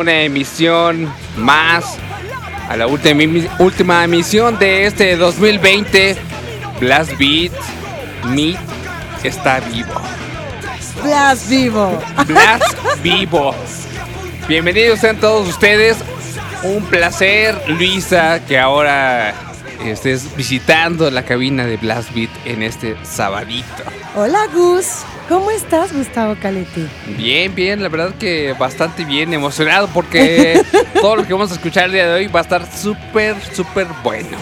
Una emisión más, a la última, emi- última emisión de este 2020. Blast Beat, Meet está vivo. Blas vivo. Blast vivo. Bienvenidos sean todos ustedes. Un placer, Luisa, que ahora estés visitando la cabina de Blast Beat en este sabadito. Hola Gus. ¿Cómo estás, Gustavo Caletti? Bien, bien, la verdad que bastante bien, emocionado porque todo lo que vamos a escuchar el día de hoy va a estar súper, súper bueno.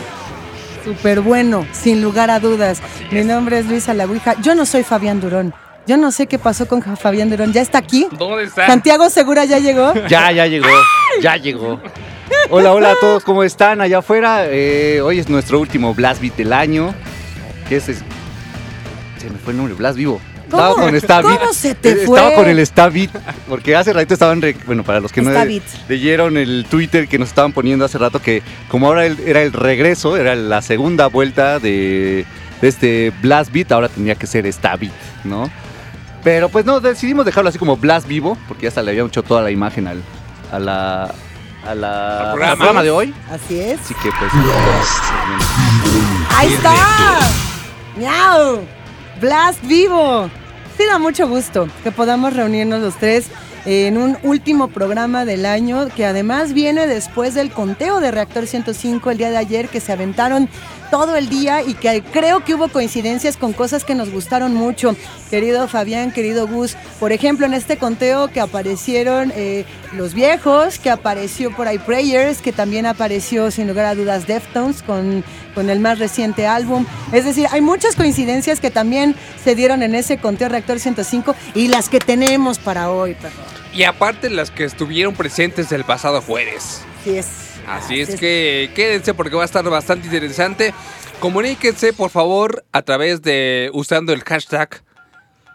Súper bueno, sin lugar a dudas. Mi nombre es Luisa La Ouija. Yo no soy Fabián Durón. Yo no sé qué pasó con Fabián Durón. ¿Ya está aquí? ¿Dónde está? Santiago Segura ya llegó. Ya, ya llegó, ya llegó. Hola, hola a todos, ¿cómo están allá afuera? Eh, hoy es nuestro último Blast Beat del año. ¿Qué es? es- Se me fue el nombre, Blast Vivo. Estaba con Stab Beat. ¿Cómo se te fue? Estaba con el Stab Beat, porque hace ratito estaban, re- bueno, para los que no leyeron el Twitter que nos estaban poniendo hace rato, que como ahora era el regreso, era la segunda vuelta de, de este Blast Beat, ahora tenía que ser Stab Beat, ¿no? Pero pues no, decidimos dejarlo así como Blast Vivo, porque ya hasta le habíamos hecho toda la imagen al, a la, a la- programa. programa de hoy. Así es. Así que pues... ¡Ahí está! ¡Miau! Blast vivo. Sí da mucho gusto que podamos reunirnos los tres en un último programa del año que además viene después del conteo de Reactor 105 el día de ayer que se aventaron todo el día y que creo que hubo coincidencias con cosas que nos gustaron mucho. Querido Fabián, querido Gus, por ejemplo en este conteo que aparecieron eh, los viejos, que apareció por ahí Prayers, que también apareció sin lugar a dudas Deftones con, con el más reciente álbum. Es decir, hay muchas coincidencias que también se dieron en ese conteo Reactor 105 y las que tenemos para hoy. Y aparte las que estuvieron presentes el pasado jueves. Es. Así es que quédense porque va a estar bastante interesante. Comuníquense por favor a través de usando el hashtag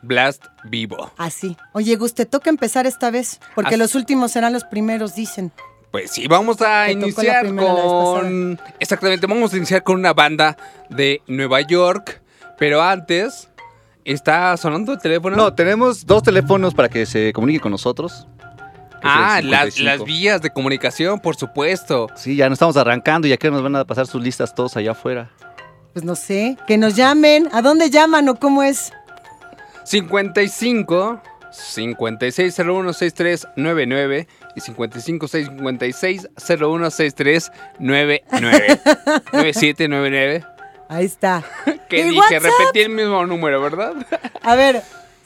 Blast Vivo. Así. Oye, Gus, te toca empezar esta vez, porque Así- los últimos serán los primeros, dicen. Pues sí, vamos a Te iniciar con... Exactamente, vamos a iniciar con una banda de Nueva York. Pero antes, ¿está sonando el teléfono? No, tenemos dos teléfonos para que se comuniquen con nosotros. Ah, las, 55. las vías de comunicación, por supuesto. Sí, ya nos estamos arrancando y ya que nos van a pasar sus listas todos allá afuera. Pues no sé, que nos llamen. ¿A dónde llaman o cómo es? 55 56016399 y 55 656 016399 9799. Ahí está. Que ¿Y dije, WhatsApp? repetí el mismo número, ¿verdad? A ver,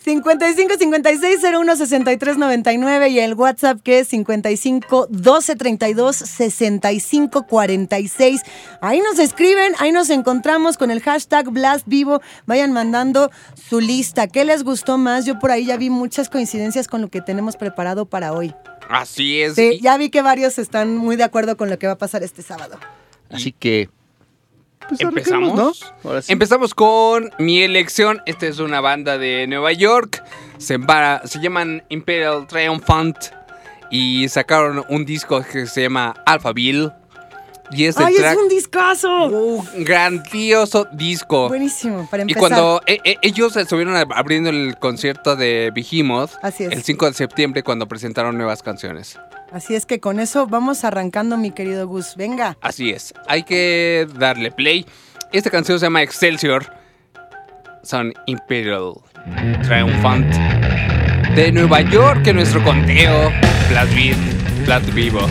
55 56 01 63 99 y el WhatsApp que es 55 12 32 65 46. Ahí nos escriben, ahí nos encontramos con el hashtag Blast Vivo. Vayan mandando su lista. ¿Qué les gustó más? Yo por ahí ya vi muchas coincidencias con lo que tenemos preparado para hoy. Así es. Sí, ya vi que varios están muy de acuerdo con lo que va a pasar este sábado. Así que... pues, ¿Empezamos? arranquemos, ¿no? Ahora sí. Empezamos con mi elección. Esta es una banda de Nueva York. Se llaman Imperial Triumphant. Y sacaron un disco que se llama Alphaville. Y es ¡Ay, track. es un discazo! Un grandioso disco. Buenísimo, para Y empezar. cuando eh, eh, ellos estuvieron ab- abriendo el concierto de Behemoth Así es. el 5 de septiembre cuando presentaron nuevas canciones. Así es que con eso vamos arrancando, mi querido Gus. Venga. Así es, hay que darle play. Esta canción se llama Excelsior. Son Imperial Triumphant. De Nueva York, en nuestro conteo. Blast Vivo.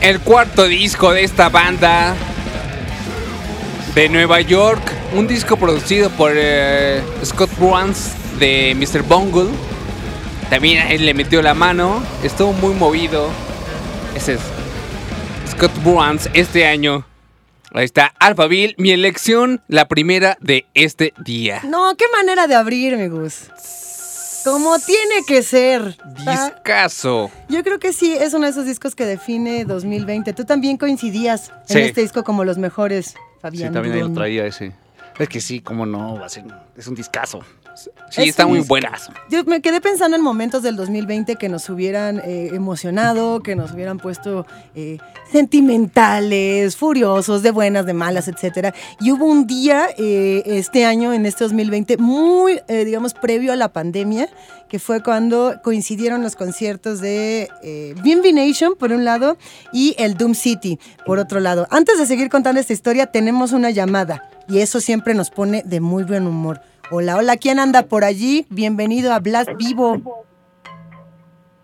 El cuarto disco de esta banda de Nueva York. Un disco producido por eh, Scott Bruns de Mr. Bungle. También él le metió la mano. Estuvo muy movido. Ese es Scott Bruns este año. Ahí está, Alphaville, mi elección, la primera de este día. No, qué manera de abrir, Gus. Como tiene que ser. Discaso. Yo creo que sí, es uno de esos discos que define 2020. Tú también coincidías Sí. en este disco como los mejores, Sí, Fabián. también ahí lo traía ese. Es que sí, cómo no, va a ser, es un discazo. Sí, Es está muy buena. Yo me quedé pensando en momentos del 2020 que nos hubieran eh, emocionado, que nos hubieran puesto eh, sentimentales, furiosos, de buenas, de malas, etcétera. Y hubo un día eh, este año, en este 2020, muy, eh, digamos, previo a la pandemia, que fue cuando coincidieron los conciertos de eh, Bimbi Nation, por un lado, y el Doom City, por otro lado. Antes de seguir contando esta historia, tenemos una llamada, y eso siempre nos pone de muy buen humor. Hola, hola, ¿quién anda por allí? Bienvenido a Blast Vivo.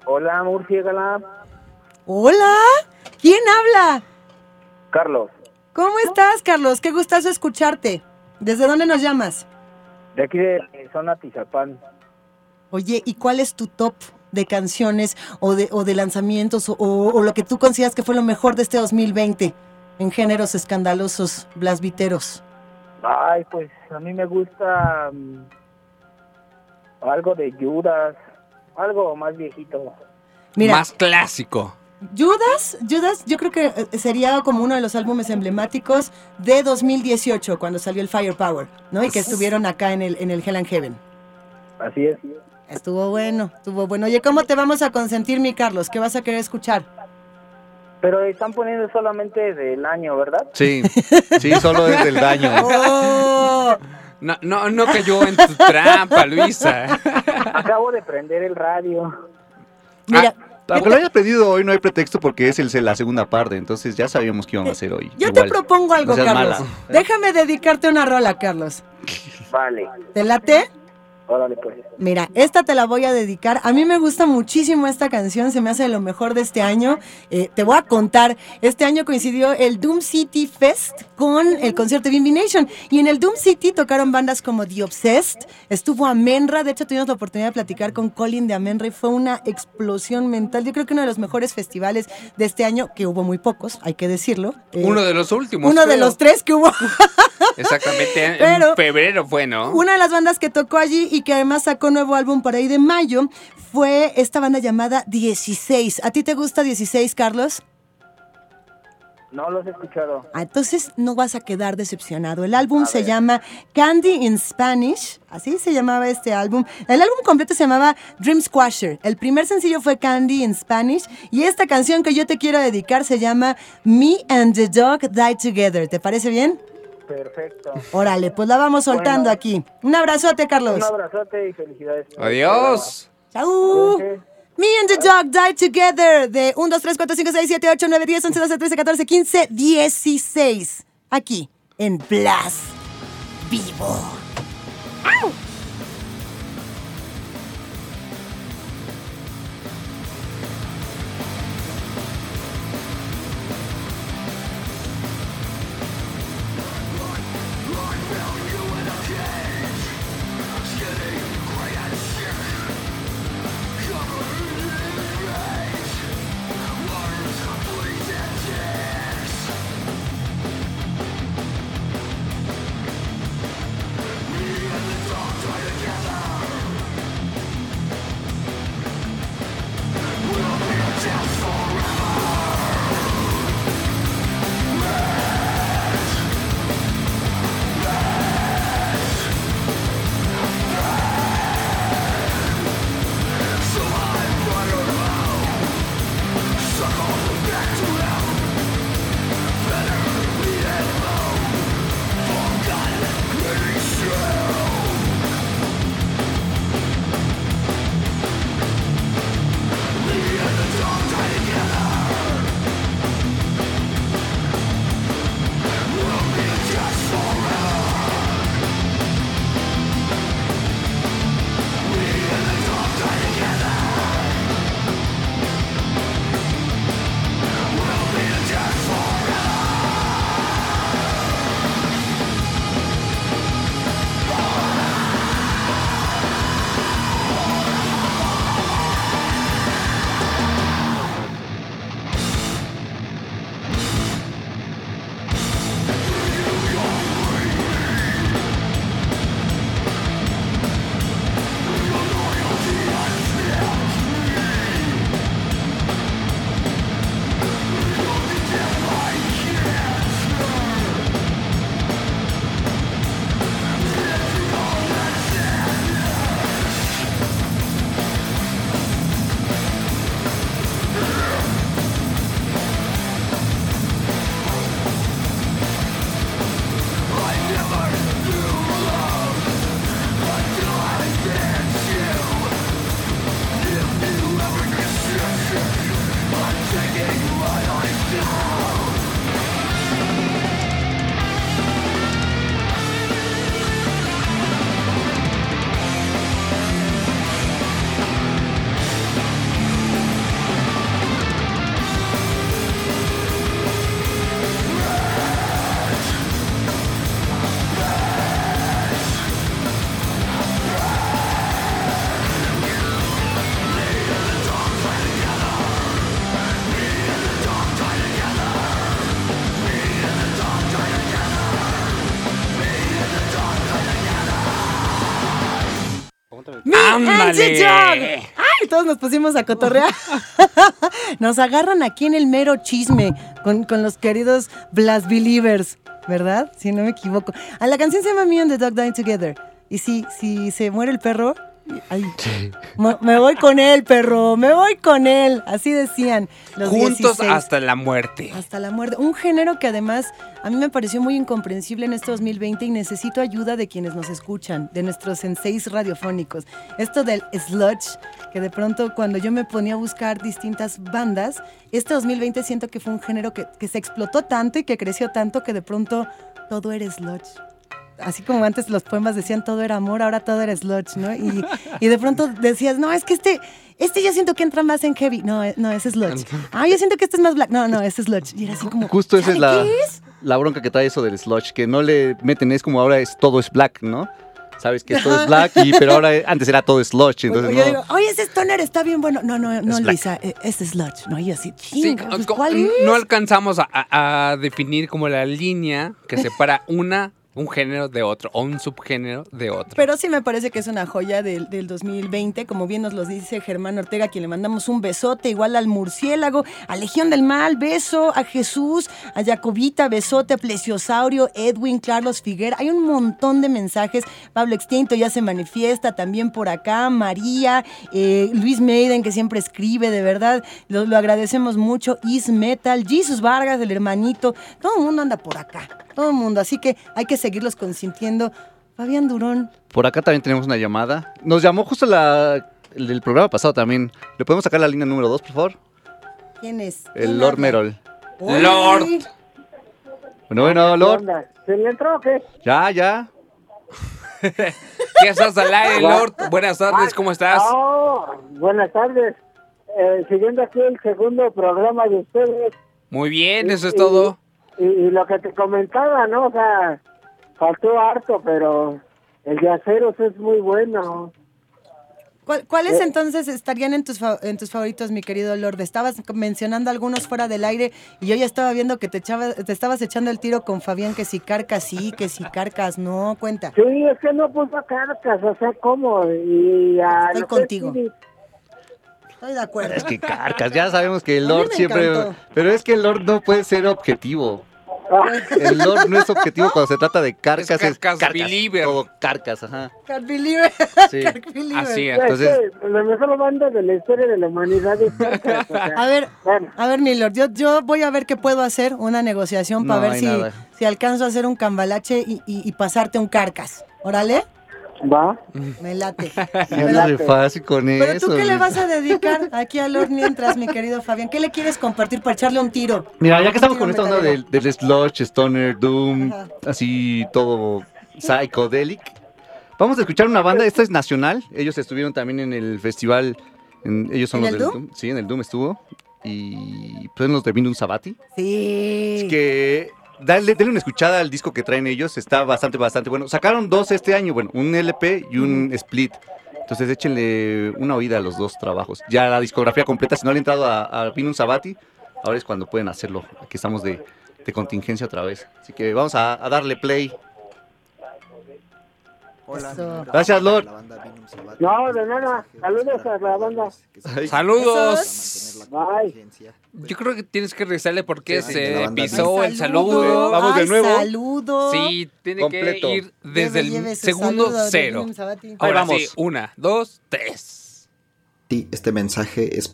Hola, Murciégala. Hola, ¿quién habla? Carlos, ¿Cómo estás, Carlos? Qué gustazo escucharte. ¿Desde dónde nos llamas? de aquí de zona Tizapán. Oye, ¿y cuál es tu top de canciones o de, o de lanzamientos o, o- o lo que tú consideras que fue lo mejor de este 2020 en géneros escandalosos, blasviteros? Ay, pues a mí me gusta mm, algo de Judas, algo más viejito. Mira, Más clásico. Judas, Judas, yo creo que eh, sería como uno de los álbumes emblemáticos de 2018, cuando salió el Firepower, ¿no? Y que estuvieron acá en el, en el Hell and Heaven. Así es. Estuvo bueno, estuvo bueno. Oye, ¿cómo te vamos a consentir, mi Carlos? ¿Qué vas a querer escuchar? Pero están poniendo solamente del año, ¿verdad? Sí, sí, solo es del daño. ¡Oh! No, no, no cayó en tu trampa, Luisa. Acabo de prender el radio. Mira, Aunque lo hayas pedido hoy, no hay pretexto porque es el, la segunda parte, entonces ya sabíamos que iban a hacer hoy. yo Igual. te propongo algo, no Carlos. mala. Déjame dedicarte una rola, Carlos. Vale, ¿Te late? Órale pues. Mira, esta te la voy a dedicar. A mí me gusta muchísimo esta canción, se me hace lo mejor de este año. Eh, te voy a contar, este año coincidió el Doom City Fest con el concierto de Bimbi Nation. Y en el Doom City tocaron bandas como The Obsessed, estuvo Amenra, de hecho tuvimos la oportunidad de platicar con Colin de Amenra y fue una explosión mental. Yo creo que uno de los mejores festivales de este año, que hubo muy pocos, hay que decirlo. Eh, Uno de los últimos. uno de los tres que hubo. Exactamente. En Pero- febrero fue, ¿no? Una de las bandas que tocó allí y que además sacó nuevo álbum por ahí de mayo fue esta banda llamada 16. ¿A ti te gusta 16, Carlos? No los he escuchado. Ah, entonces no vas a quedar decepcionado. El álbum se llama Candy in Spanish, así se llamaba este álbum. El álbum completo se llamaba Dream Squasher. El primer sencillo fue Candy in Spanish y esta canción que yo te quiero dedicar se llama Me and the Dog Die Together. ¿Te parece bien? Perfecto. Órale, pues la vamos soltando Bueno. aquí. Un abrazote, Carlos. Un abrazote y felicidades. Adiós. Chau. Me and the dog die together. De 1, 2, 3, 4, 5, 6, 7, 8, 9, 10, 11, 12, 13, 14, 15, 16. Aquí, en Blast Vivo. Me ¡Ay! Todos nos pusimos a cotorrear. nos agarran aquí en el mero chisme con, con los queridos Blast Believers, ¿verdad? Si no me equivoco. A ah, la canción se llama Me and the Dog Dying Together. Y si, si se muere el perro, Ay, me voy con él, perro, me voy con él. Así decían los Juntos hasta la muerte. Hasta la muerte. Un género que además a mí me pareció muy incomprensible en este 2020 y necesito ayuda de quienes nos escuchan, de nuestros senseis radiofónicos. Esto del sludge, que de pronto cuando yo me ponía a buscar distintas bandas, este 2020 siento que fue un género que, que se explotó tanto y que creció tanto que de pronto todo era sludge así como antes los poemas decían todo era amor, ahora todo era sludge, ¿no? Y, y, de pronto decías, no, es que este, este yo siento que entra más en heavy. No, eh, no, ese es sludge. Ah, yo siento que este es más black. No, no, ese es sludge. Y era así como. Justo esa es la, la bronca que trae eso del sludge, que no le meten, es como ahora es todo es black, ¿no? Sabes que todo es black, y, pero ahora antes era todo sludge. Entonces yo digo, oye, ese stoner está bien bueno. No, no, no, Lisa, eh, este es sludge. No, y así, sí, pues, ¿cuál es? No alcanzamos a, a definir como la línea que separa una un género de otro o un subgénero de otro. Pero sí me parece que es una joya del, 2020, como bien nos lo dice Germán Ortega, a quien le mandamos un besote, igual al murciélago, a Legión del Mal, beso, a Jesús, a Jacobita, besote, a Plesiosaurio, Edwin, Carlos Figuera. Hay un montón de mensajes. Pablo Extinto ya se manifiesta también por acá, María, eh, Luis Maiden, que siempre escribe, de verdad, lo, agradecemos mucho. Is Metal, Jesus Vargas, el hermanito, todo el mundo anda por acá todo el mundo. Así que hay que seguirlos consintiendo. Fabián Durón. Por acá también tenemos una llamada. Nos llamó justo la, el del programa pasado también. ¿Le podemos sacar la línea número 2, por favor? ¿Quién es? El Lord Merol. Lord. Bueno, bueno, Lord. ¿Se le entró o qué? Ya, ya. ¿Qué estás al aire, Lord? Buenas tardes, ¿cómo estás? Oh, buenas tardes. Eh, siguiendo aquí el segundo programa de ustedes. Muy bien, eso es todo. Y, lo que te comentaba, ¿no? O sea, faltó harto, pero el de aceros es muy bueno. ¿Cuáles eh. entonces estarían en tus, en tus favoritos, mi querido Lord? Estabas mencionando algunos fuera del aire y yo ya estaba viendo que te, echaba, te estabas echando el tiro con Fabián, que si carcas sí, que si carcas no, cuenta. Sí, es que no puso carcas, o sea, ¿cómo? Y Estoy contigo. Estoy de acuerdo. Es que carcas, ya sabemos que el Lord siempre. Pero es que el Lord no puede ser objetivo. El Lord no es objetivo cuando se trata de carcas. Es carcas, es believer. Todo carcas, ajá. Car believer. Sí. Así es. Entonces, la mejor banda de la historia de la humanidad es carcas. A ver, a ver, mi Lord, yo, yo voy a ver qué puedo hacer, una negociación para ver si, si alcanzo a hacer un cambalache y, y, y pasarte un carcas. Órale. Va. Me late. Me late. fácil con eso. Pero tú qué le vas a dedicar aquí a Lord mientras, mi querido Fabián. ¿Qué le quieres compartir para echarle un tiro? Mira, ya que estamos con esta onda del, del sludge, stoner, doom, así todo psychedelic. Vamos a escuchar una banda, esta es nacional. Ellos estuvieron también en el festival. ellos son los del Doom? Sí, en el Doom estuvo. Y pues los de Vindum Sabati. Sí. Es que dale, denle una escuchada al disco que traen ellos, está bastante, bastante bueno. Sacaron dos este año, bueno, un LP y un split. Entonces échenle una oída a los dos trabajos. Ya la discografía completa, si no han entrado a, a Pinun Sabati, ahora es cuando pueden hacerlo. Aquí estamos de, contingencia otra vez. Así que vamos a darle play Hola. Gracias, Lord. No, de nada. Saludos a la banda. Saludos. Bye. Yo creo que tienes que rezarle porque se pisó el saludo. Vamos de nuevo. Saludo. Sí, tiene que ir desde el segundo cero. Ahora vamos. Sí, una, dos, tres. Sí, este mensaje es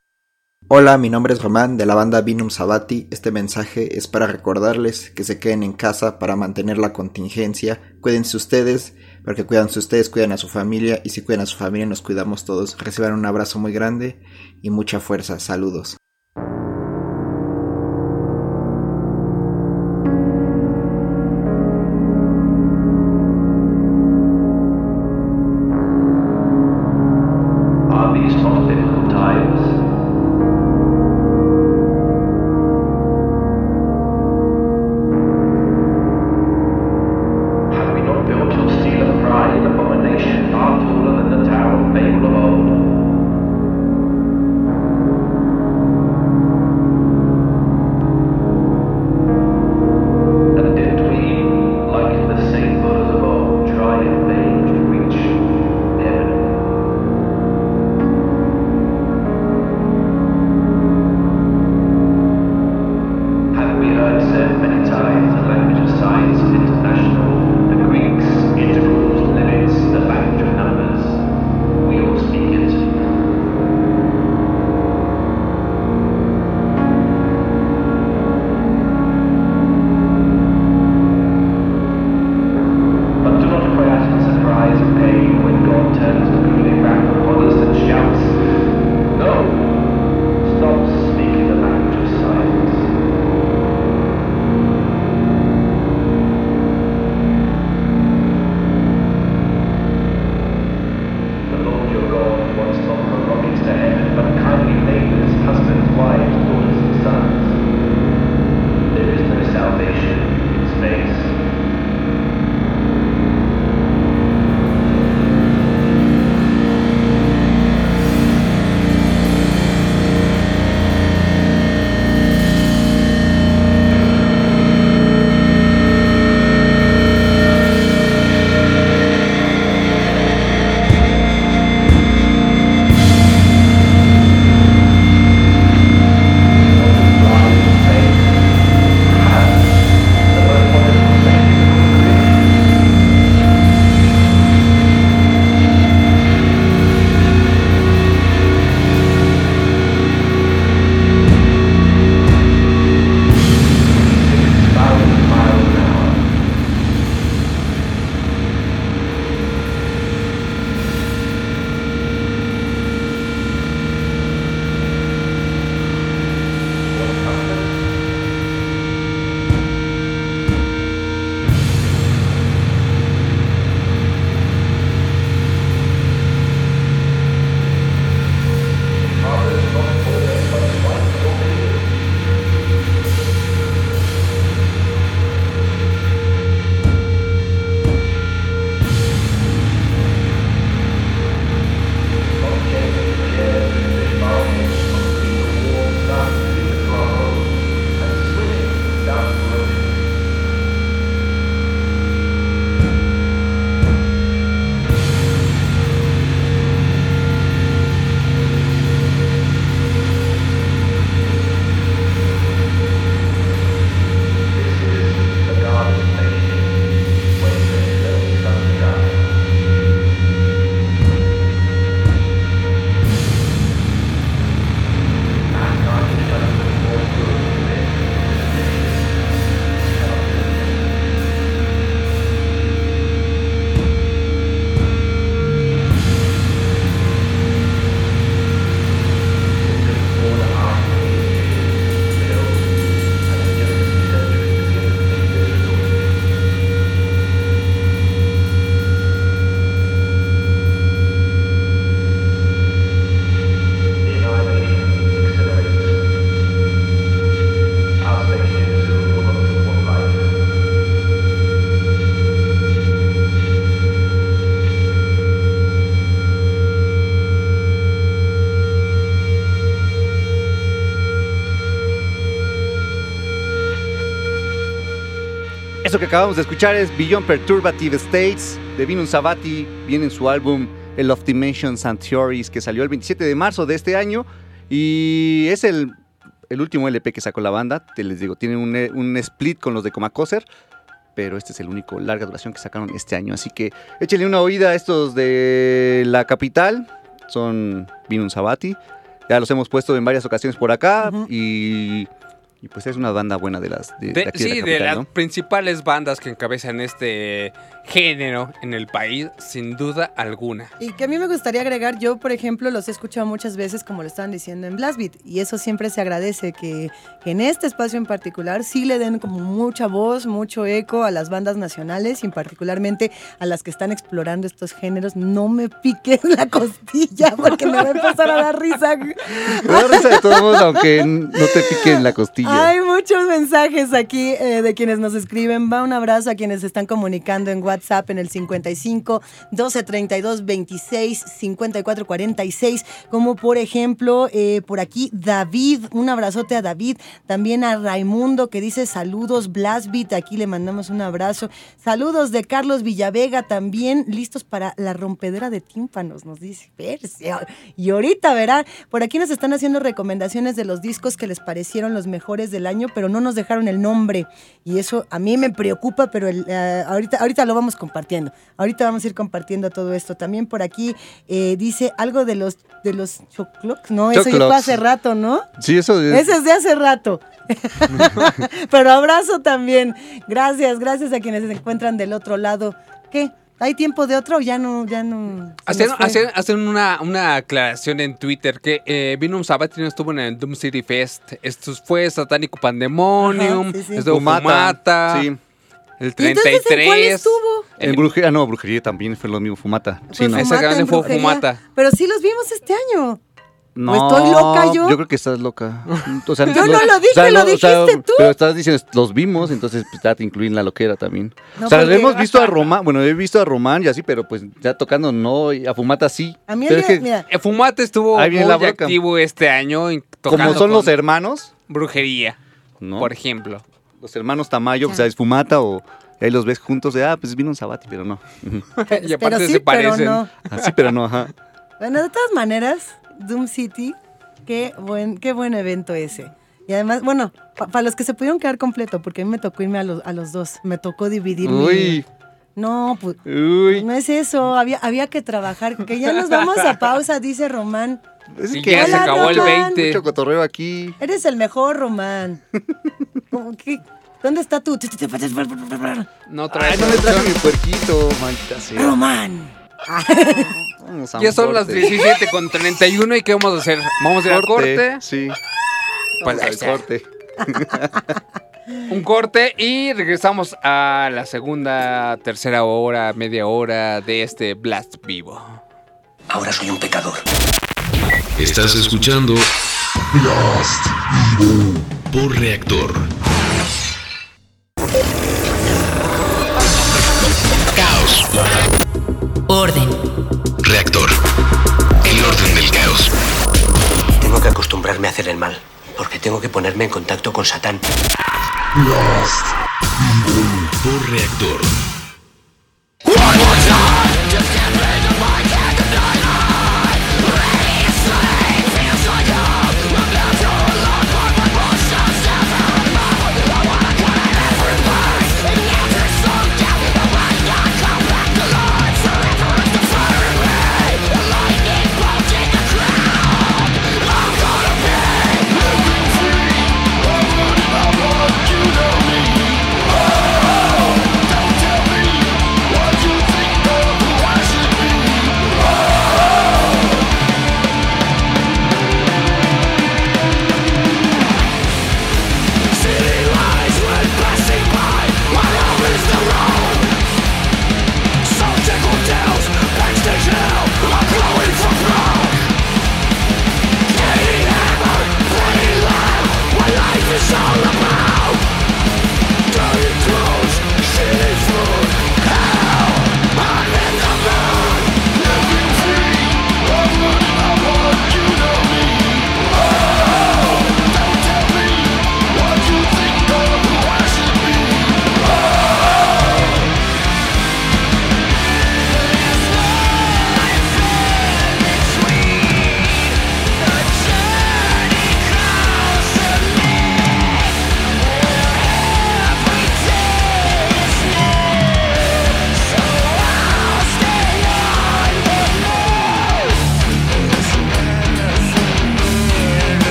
Hola, mi nombre es Román de la banda Vinum Sabati. Este mensaje es para recordarles que se queden en casa para mantener la contingencia. Cuídense ustedes porque cuidanse ustedes, cuidan a su familia y si cuidan a su familia nos cuidamos todos. Reciban un abrazo muy grande y mucha fuerza. Saludos. Eso que acabamos de escuchar es Beyond Perturbative States de Vinun Sabati. Viene en su álbum El of Dimensions and Theories que salió el 27 de marzo de este año. Y es el, el último LP que sacó la banda. Te les digo, tienen un, un split con los de Comacoser. Pero este es el único larga duración que sacaron este año. Así que échenle una oída a estos de la capital. Son Vinun Sabati. Ya los hemos puesto en varias ocasiones por acá. Ujú. Y y pues es una banda buena de las de, sí, la de las ¿no? principales bandas que encabezan este género en el país, sin duda alguna. Y que a mí me gustaría agregar, yo por ejemplo los he escuchado muchas veces como lo estaban diciendo en Blast Beat y eso siempre se agradece que, que en este espacio en particular sí le den como mucha voz, mucho eco a las bandas nacionales y particularmente a las que están explorando estos géneros. No me piquen la costilla porque me va a empezar a dar risa. Me da risa de todos modos, aunque no te pique en la costilla. Hay muchos mensajes aquí eh, de quienes nos escriben. Va un abrazo a quienes se están comunicando en WhatsApp en el 55 12 32 26 54 46. Como por ejemplo, eh, por aquí David. Un abrazote a David. También a Raimundo que dice saludos. Blastbeat. Aquí le mandamos un abrazo. Saludos de Carlos Villavega también. Listos para la rompedera de tímpanos, nos dice. Persia. Y ahorita verán. Por aquí nos están haciendo recomendaciones de los discos que les parecieron los mejores del año, pero no nos dejaron el nombre. Y eso a mí me preocupa, pero eh, ahorita, ahorita lo vamos compartiendo. Ahorita vamos a ir compartiendo todo esto. También por aquí eh, dice algo de los de los choclocs. No, eso ya fue hace rato, ¿no? Sí, eso es. Ese es de hace rato. Pero abrazo también. Gracias, gracias a quienes se encuentran del otro lado. ¿Qué? ¿Hay tiempo de otro o ya no? Ya no Hacen, hacen- hacen una, una aclaración en Twitter que eh, Vinum Sabati no estuvo en el Doom City Fest. Esto fue Satánico Pandemonium, Ajá, sí, sí. estuvo Fumata, Sí. El ¿Y entonces en 33. cuál estuvo? En brujería, no, brujería también fue lo mismo, Fumata. Sí, Fue no. Esa Fumata grande en fue brujería. Fumata. Pero sí los vimos este año. No, estoy loca yo? Yo creo que estás loca. O sea, Yo no lo dije, lo dijiste tú. Pero estás diciendo, los vimos, entonces pues, ya te incluí en la loquera también. No, o sea, porque- hemos visto a Román, bueno, he visto a Román y así, pero pues ya tocando no, y a Fumata sí. A mí Pero el es día- que, mira, Fumata estuvo muy la activo este año como son los hermanos, brujería, ¿no? por ejemplo. Los hermanos Tamayo, pues es Fumata o ahí los ves juntos de, ah, pues vino un Sabati, pero no. Y aparte pero sí, se parecen. pero no. Así, pero no, ajá. Bueno, de todas maneras, Doom City, qué buen, qué buen evento ese. Y además, bueno, para los que se pudieron quedar completo, porque a mí me tocó irme a los, a los dos, me tocó dividir Uy, No, pues uy. no es eso, había, había que trabajar, que ya nos vamos a pausa, dice Román. Es Y ya se acabó el Román. 20. mucho cotorreo aquí. Eres el mejor, Román. ¿Cómo que- ¿Dónde está tu...? No Ay, traes no le traje mi puerquito, maldita sea. Román. Vamos a Ya son las corte. 17 con 31 y ¿qué vamos a hacer? Vamos a ir al corte. Sí. Pues al ya. corte. Un corte y regresamos a la segunda, tercera hora, media hora de este Blast vivo. Ahora soy un pecador. Estás escuchando por reactor. Caos. Orden. Reactor. El orden del caos. Tengo que acostumbrarme a hacer el mal, porque tengo que ponerme en contacto con Satán. Por reactor.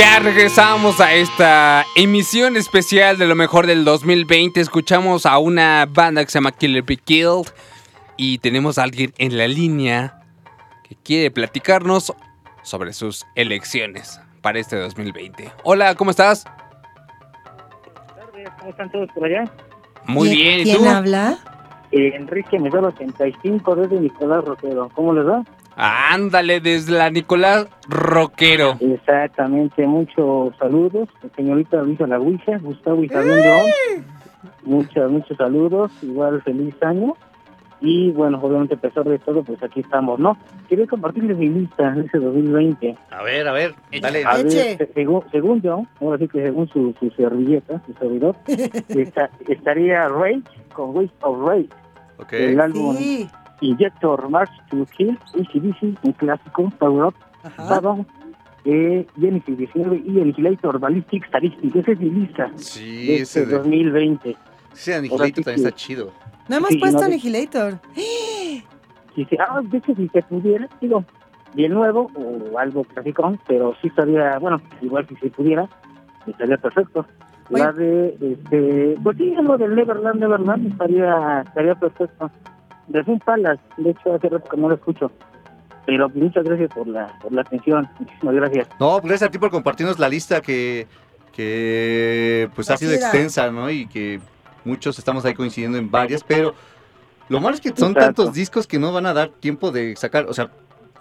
Ya regresamos a esta emisión especial de lo mejor del 2020. Escuchamos a una banda que se llama Killer Be Killed y tenemos a alguien en la línea que quiere platicarnos sobre sus elecciones para este 2020. Hola, ¿cómo estás? ¿Cómo están todos por allá? Muy ¿Quién- bien, ¿y ¿Quién tú? habla? Eh, Enrique Medoro 85 desde Nicolás Roquero. ¿Cómo les va? Ándale, desde la Nicolás Roquero. Exactamente, muchos saludos. Señorita Luisa La Huicha, Gustavo Isabel León. Muchos, muchos saludos. Igual feliz año. Y bueno, obviamente a pesar de todo, pues aquí estamos, ¿no? Quería compartirles mi lista de ese 2020. A ver, a ver, dale. A ver, según, según yo, ahora sí que según su, su servilleta, su servidor, esta- estaría Rage con Waste of Rage, Ok. el álbum Sí. Injector March to Kill, ACDC, un clásico, Power Up. Sabaton, eh, Genesis 19 y Annihilator Ballistic Statistic. Esa es mi lista Sí, de ese este de, 2020. ese de Ahora Annihilator sí también está chido. No hemos Sí, puesto no, Annihilator. Si se, ah, de hecho, si se pudiera, digo, bien nuevo o algo clásico, pero sí estaría, bueno, igual si se pudiera, estaría perfecto. La de, este, pues sí, algo del Neverland, Neverland estaría, estaría perfecto. De Fin Palace, de hecho, hace rato que no lo escucho. Pero muchas gracias por la, por la atención, muchísimas gracias. No, pues gracias a ti por compartirnos la lista que, que pues ha sido extensa, ¿no? Y que muchos estamos ahí coincidiendo en varias, pero lo malo es que son Exacto. tantos discos que no van a dar tiempo de sacar, o sea,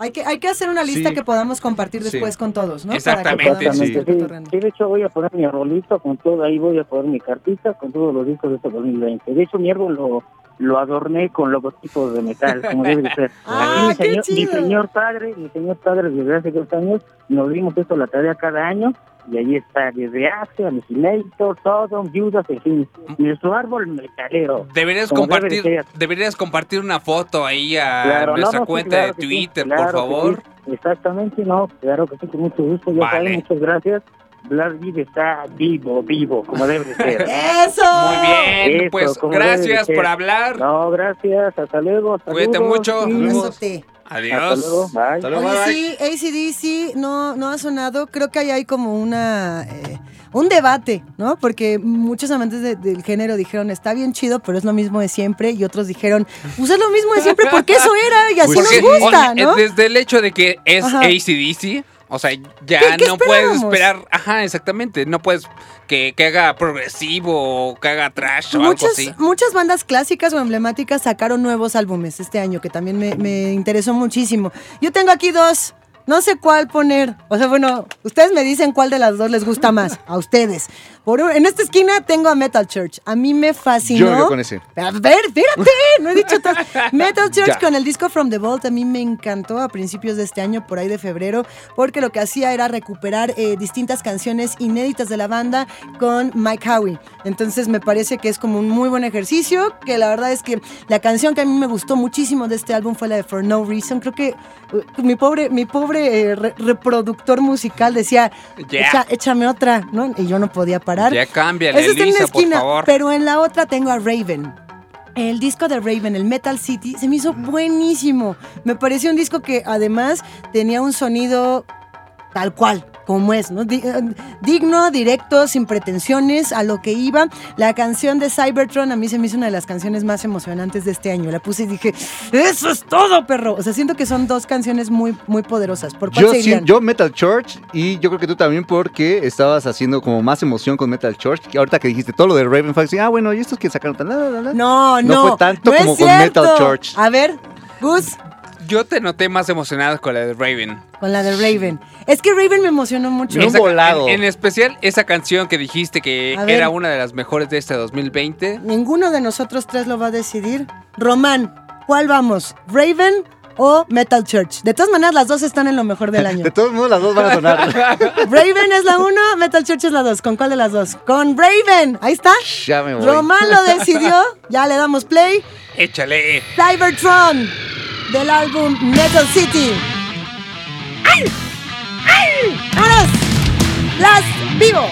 Hay que, hay que hacer una lista Sí. que podamos compartir Sí. después con todos, ¿no? Exactamente, Para que sí. Sí, de hecho voy a poner mi arbolito con todo, ahí voy a poner mi cartita con todos los discos de este 2020. De hecho mi árbol lo, lo adorné con logotipos de metal, como debe de ser. Ah, Aquí mi, qué señor, mi chido. señor padre, mi señor padre desde hace dos años, nos dimos esto la tarea cada año y ahí está, desde Axe, Annihilator, Sodom, Judas, en fin, nuestro árbol metalero. Deberías Como debe de compartir, deberías compartir una foto ahí a Claro, nuestra no, no, sí, cuenta claro de sí, Twitter, claro por favor. sí. Exactamente, no, claro que sí, con mucho gusto, ya Vale. saben, muchas gracias. Beat está vivo, vivo, como debe de ser. ¡Eso! Muy bien, Eso, pues gracias por hablar. No, gracias, hasta luego. Cuídate mucho. Besote. Hasta Adiós. luego, bye. Hasta luego, Oye, bye, sí, ACDC no, no ha sonado. Creo que ahí hay como una eh, un debate, ¿no? Porque muchos amantes de- del género dijeron, está bien chido, pero es lo mismo de siempre. Y otros dijeron, pues es lo mismo de siempre porque eso era y así Porque, nos gusta, ¿no? Desde el hecho de que es Ajá. ACDC, o sea, ya ¿Qué- qué no puedes esperar. Ajá, exactamente. No puedes que, que haga progresivo o que haga trash o algo Muchas, así. muchas bandas clásicas o emblemáticas sacaron nuevos álbumes este año, que también me, me interesó muchísimo. Yo tengo aquí dos. No sé cuál poner. O sea, bueno, ustedes me dicen cuál de las dos les gusta más. A ustedes. Por en esta esquina tengo a Metal Church. A mí me fascinó. Yo me con ese. A ver, espérate, no he dicho todo. Metal Church Ya. con el disco From the Vault a mí me encantó a principios de este año, por ahí de febrero, porque lo que hacía era recuperar eh, distintas canciones inéditas de la banda con Mike Howie. Entonces me parece que es como un muy buen ejercicio, que la verdad es que la canción que a mí me gustó muchísimo de este álbum fue la de For No Reason. Creo que uh, mi pobre, mi pobre eh, re- reproductor musical decía. "Echa- échame otra, ¿no? Y yo no podía parar. Ya cámbiale, Esa está en una esquina, por favor. pero en la otra tengo a Raven. El disco de Raven, el Metal City, se me hizo buenísimo. Me pareció un disco que además tenía un sonido tal cual, como es, ¿no? Eh, digno, directo, sin pretensiones, a lo que iba. La canción de Cybertron a mí se me hizo una de las canciones más emocionantes de este año. La puse y dije, ¡eso es todo, perro! O sea, siento que son dos canciones muy, muy poderosas. ¿Por cuál Yo, sí, yo Metal Church y yo creo que tú también porque estabas haciendo como más emoción con Metal Church. Y ahorita que dijiste todo lo de Raven Fox, ah, bueno, y estos que sacaron tan... No, No no. fue tanto no como con. Metal Church. A ver, Gus. Yo te noté más emocionado con la de Raven. Con la de Raven. Es que Raven me emocionó mucho. Esa- volado. En, en especial esa canción que dijiste que ver. era una de las mejores de este 2020. Ninguno de nosotros tres lo va a decidir. Román, ¿cuál vamos? ¿Raven o Metal Church? De todas maneras, las dos están en lo mejor del año. De todos modos, las dos van a sonar. Raven es la uno, Metal Church es la dos. ¿Con cuál de las dos? Con Raven. Ahí está. ya me voy. Román lo decidió. Ya le damos play. Échale. Cybertron del álbum Metal City. ¡Ay! ¡Ay! ¡Vámonos! ¡Las vivo!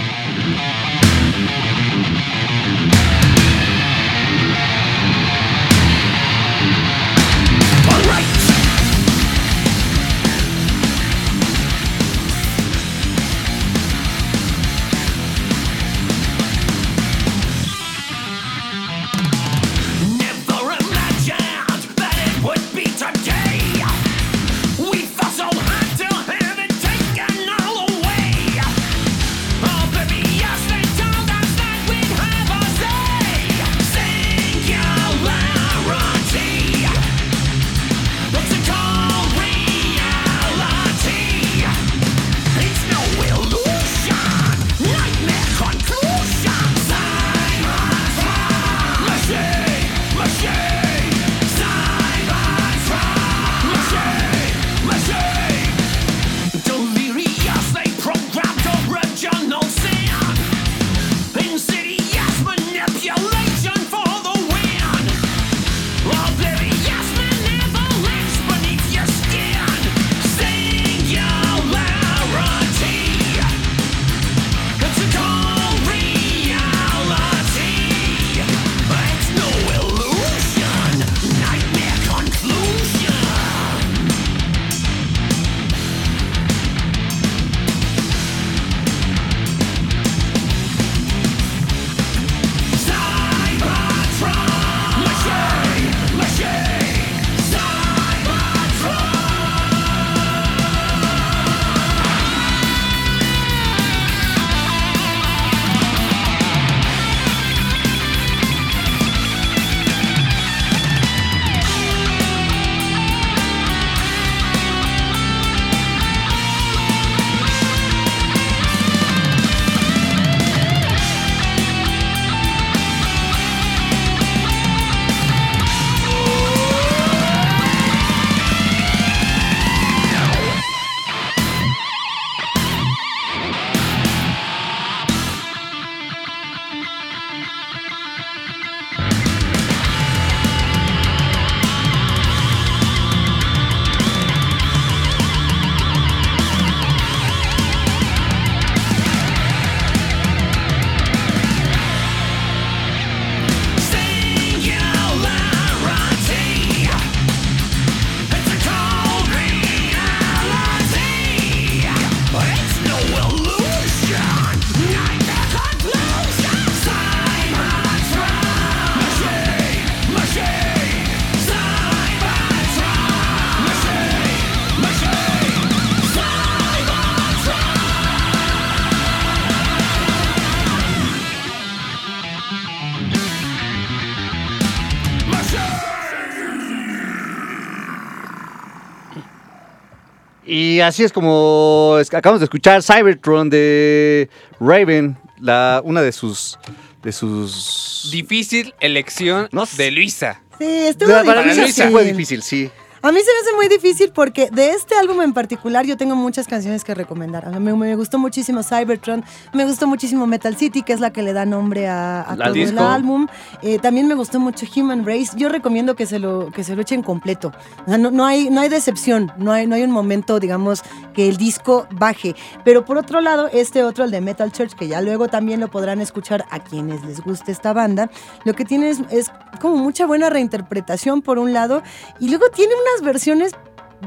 Y así es como es- acabamos de escuchar Cybertron de Raven, la, una de sus de sus Difícil elección No sé. de Luisa. Sí, estuvo para mí Luisa sí difícil. fue difícil, sí. A mí se me hace muy difícil porque de este álbum en particular yo tengo muchas canciones que recomendar. A mí me, me gustó muchísimo Cybertron, me gustó muchísimo Metal City, que es la que le da nombre a, a todo el disco. álbum. Eh, también me gustó mucho Human Race. Yo recomiendo que se lo, que se lo echen completo. O sea, no, no hay, no hay decepción, no hay, no hay un momento, digamos, que el disco baje. Pero por otro lado, este otro, el de Metal Church, que ya luego también lo podrán escuchar a quienes les guste esta banda, lo que tiene es, es como mucha buena reinterpretación por un lado y luego tiene unas versiones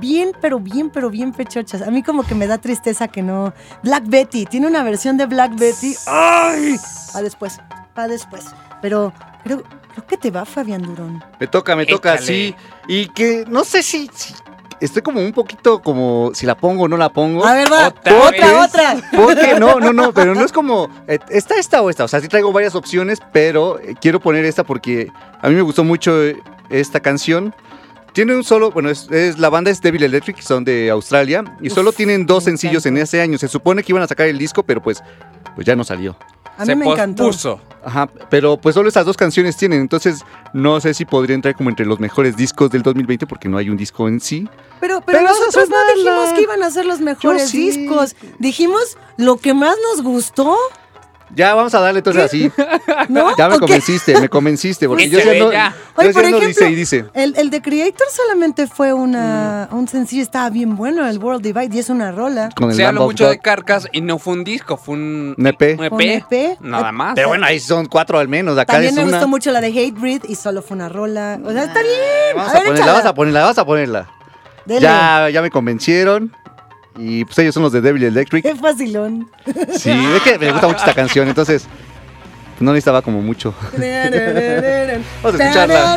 bien, pero bien, pero bien fechochas. A mí como que me da tristeza que no... Black Betty, tiene una versión de Black Betty. ¡Ay! Va después, va después. Pero creo, creo que te va Fabián Durón. Me toca, me toca, Échale. sí. Y que no sé si, si- estoy como un poquito como si la pongo o no la pongo. A ver, va, Otra otra, otra. Porque no, no, no, pero no es como eh, esta, esta o esta. O sea, sí traigo varias opciones, pero eh, quiero poner esta porque a mí me gustó mucho eh, esta canción. Tiene un solo, bueno, es, es- la banda es Devil Electric, son de Australia, y solo tienen dos sencillos en ese año. Se supone que iban a sacar el disco, pero pues, pues ya no salió. A mí Se me encantó. pospuso. Ajá, pero pues solo esas dos canciones tienen, entonces no sé si podría entrar como entre los mejores discos del 2020 porque no hay un disco en sí. Pero, pero, Pero nosotros no dijimos que iban a ser los mejores sí. discos. Dijimos lo que más nos gustó, Ya vamos a darle entonces así. ¿no? Ya me convenciste, me convenciste, porque yo ya no, ya. yo Oye, ya por no ejemplo, dice y dice. El, el de Creator solamente fue una, un sencillo, estaba bien bueno, el World Divide, y es una rola. Con el Se habló mucho God. de Carcas y no fue un disco, fue un, Un EP. un EP. Un EP. Nada más. Pero bueno, ahí son cuatro al menos. Acá También es me una. gustó mucho la de Hatebreed y solo fue una rola. O sea, está bien. Vamos a a, ver, ponerla, échala. vamos a ponerla, vamos a ponerla. Dele. Ya, ya me convencieron. Y pues ellos son los de Devil Electric. Qué facilón. Sí, es que me gusta mucho esta canción, entonces no necesitaba como mucho. Vamos a escucharla.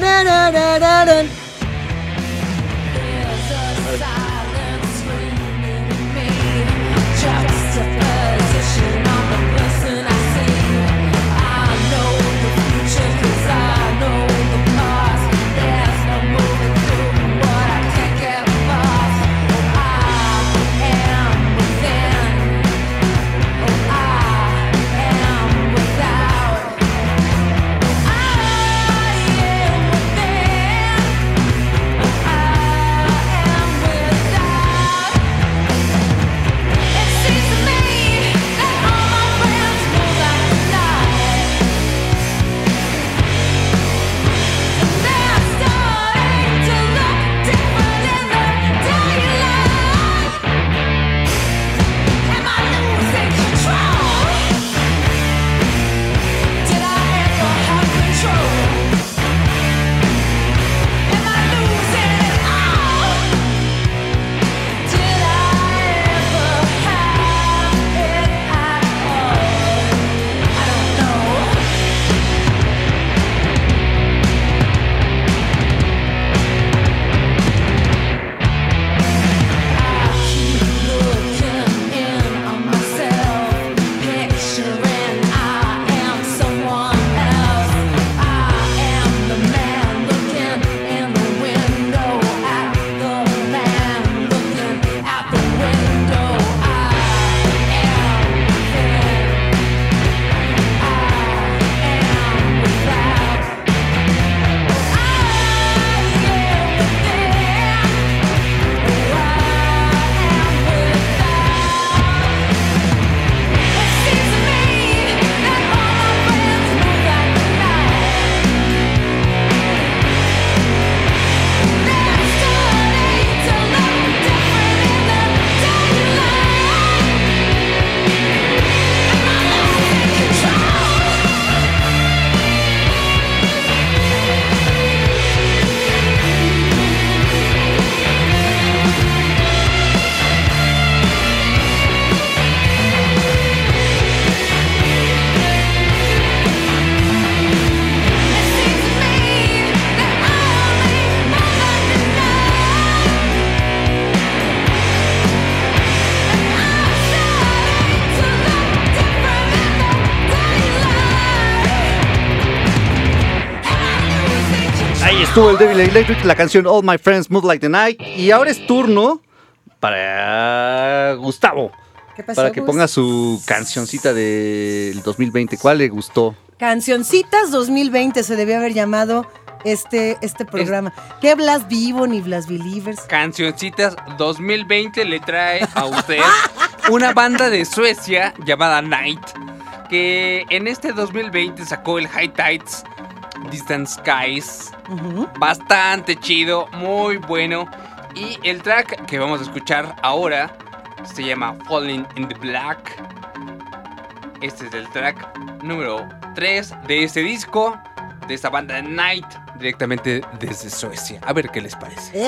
Estuvo el Devil Electric, la canción All My Friends Move Like the Night. Y ahora es turno para Gustavo. ¿Qué pasó, Para que Gus? ponga su cancioncita del 2020. ¿Cuál le gustó? Cancioncitas 2020 se debió haber llamado este, este programa. ¿Qué Blas Vivo ni Blas Believers? Cancioncitas 2020 le trae a usted una banda de Suecia llamada Night, que en este 2020 sacó el High Tides Distant Skies. Bastante chido, muy bueno. Y el track que vamos a escuchar ahora se llama Falling in the Black. Este es el track número 3 de este disco, de esta banda Night, directamente desde Suecia. A ver qué les parece.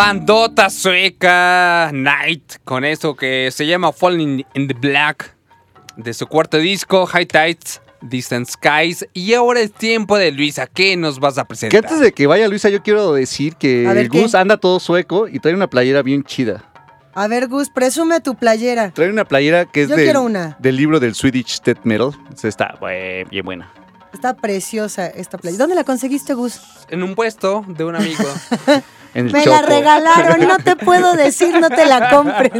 Bandota sueca Night con eso que se llama Falling in the Black de su cuarto disco High Tides Distant Skies y ahora es tiempo de Luisa, ¿qué nos vas a Que presentar? antes de que vaya Luisa, yo quiero decir que A ver, el Gus anda todo sueco y trae una playera bien chida. A ver, Gus, presume tu playera. Trae una playera que es Yo del, quiero una. del libro del Swedish Death Metal. Está bien buena. Está preciosa esta playera. ¿Dónde la conseguiste, Gus? En un puesto de un amigo. En el Me Chopo. la regalaron, no te puedo decir, no te la compres.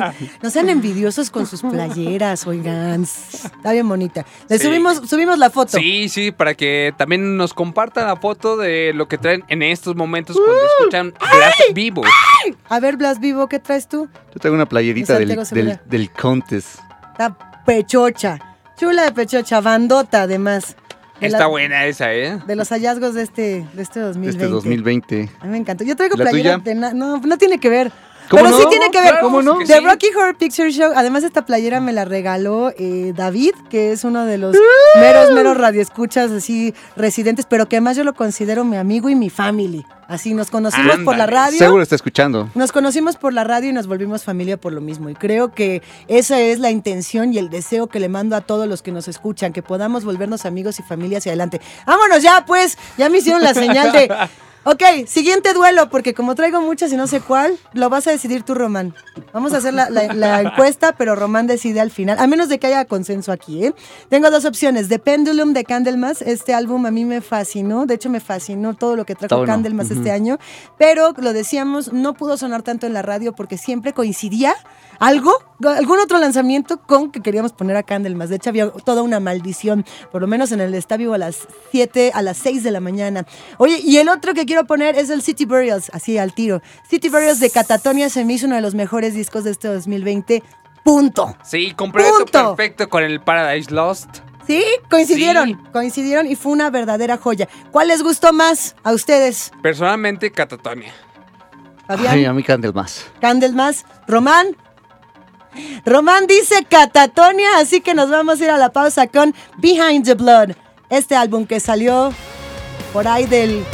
No sean envidiosos con sus playeras, oigan. Está bien bonita. Le Sí. subimos, subimos la foto. Sí, sí, para que también nos compartan la foto de lo que traen en estos momentos cuando escuchan Blast Vivo. A ver, Blas Vivo, ¿qué traes tú? Yo traigo una playerita De del, del, del Contest. Está pechocha. Chula de pechocha, bandota además. De Está la- buena esa, ¿eh? De los hallazgos de este, de este 2020. Este 2020. A mí me encantó. Yo traigo ¿La playera de na- no, no tiene que ver. ¿Cómo Pero no? sí tiene que ver. Claro, ¿Cómo no? The sí. Rocky Horror Picture Show. Además, esta playera me la regaló eh, David, que es uno de los meros, meros radioescuchas así residentes, pero que además yo lo considero mi amigo y mi family. Así nos conocimos por la radio. Seguro está escuchando. Nos conocimos por la radio y nos volvimos familia por lo mismo. Y creo que esa es la intención y el deseo que le mando a todos los que nos escuchan, que podamos volvernos amigos y familia hacia adelante. Vámonos ya, pues. Ya me hicieron la señal de... Ok, siguiente duelo, porque como traigo muchas y no sé cuál, lo vas a decidir tú, Román. Vamos a hacer la, la- la encuesta, pero Román decide al final, a menos de que haya consenso aquí, ¿eh? Tengo dos opciones. The Pendulum de Candlemas, este álbum a mí me fascinó, de hecho me fascinó todo lo que trajo. Candlemas este año, pero lo decíamos, no pudo sonar tanto en la radio porque siempre coincidía algo, algún otro lanzamiento con que queríamos poner a Candlemas. De hecho, había toda una maldición, por lo menos en el Está Vivo a las 7, a las 6 de la mañana. Oye, y el otro que quiero poner es el City Burials, así al tiro. City Burials de Catatonia se me hizo uno de los mejores discos de este 2020. Punto. Sí, completo Punto. perfecto con el Paradise Lost. Sí, coincidieron, Sí. coincidieron y fue una verdadera joya. ¿Cuál les gustó más a ustedes? Personalmente, Catatonia. Fabián. Ay, a mí Candlemas. Candlemas. Román. Román dice Catatonia, así que nos vamos a ir a la pausa con Behind the Blood. Este álbum que salió por ahí del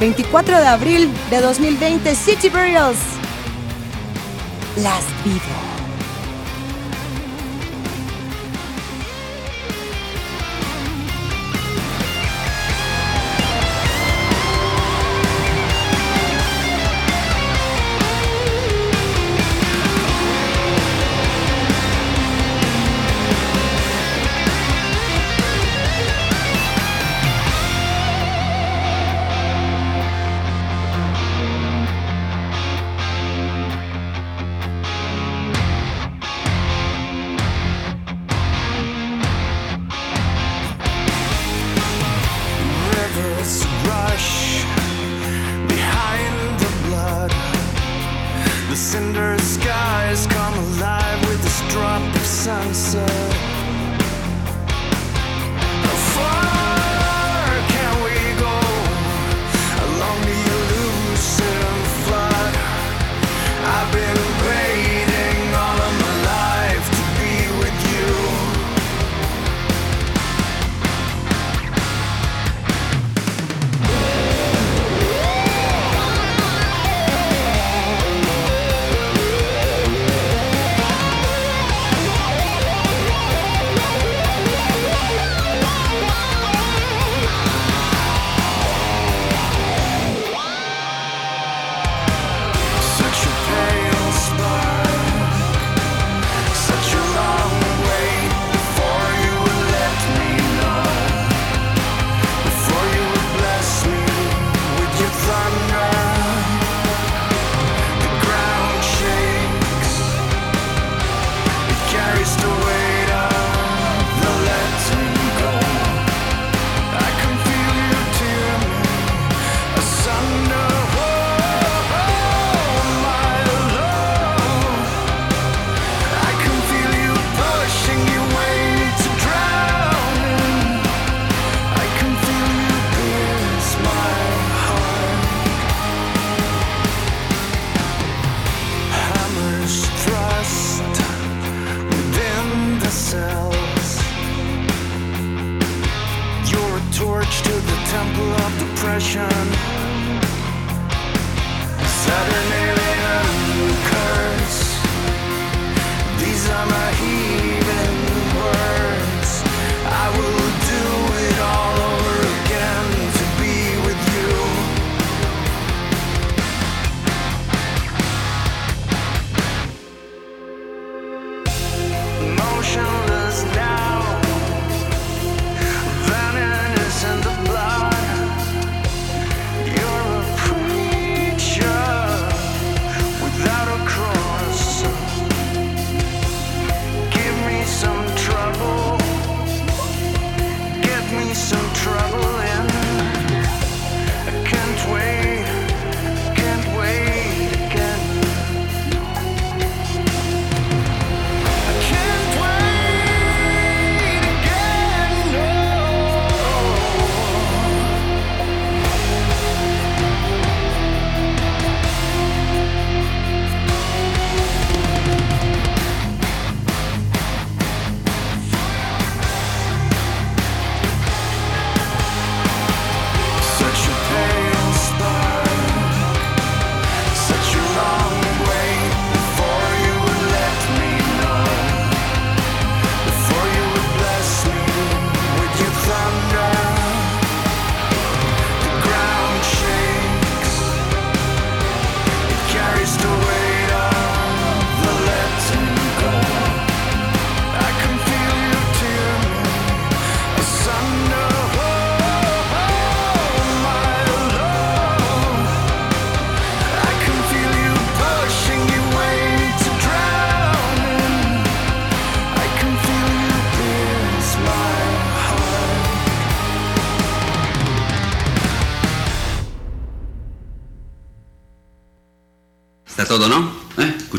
24 de abril de 2020, City Burials. Las Vivo.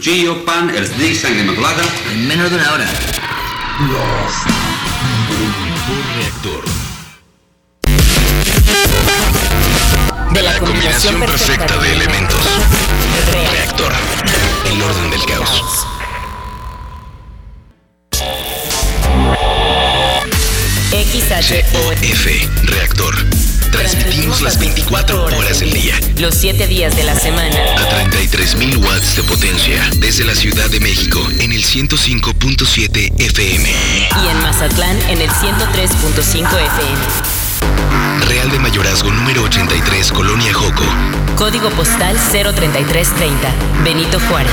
Cuchillo, pan, el sneak, sangre inmaculada. En menos de una hora. Reactor. De la La combinación perfecta de elementos. Reactor. El orden del caos. COF. Reactor. Transmitimos las 24 horas del día. Los 7 días de la semana. A 33.000 watts de potencia. Desde la Ciudad de México en el 105.7 FM. Y en Mazatlán en el 103.5 FM. Real de Mayorazgo número 83, Colonia Joco. Código postal 03330. Benito Juárez,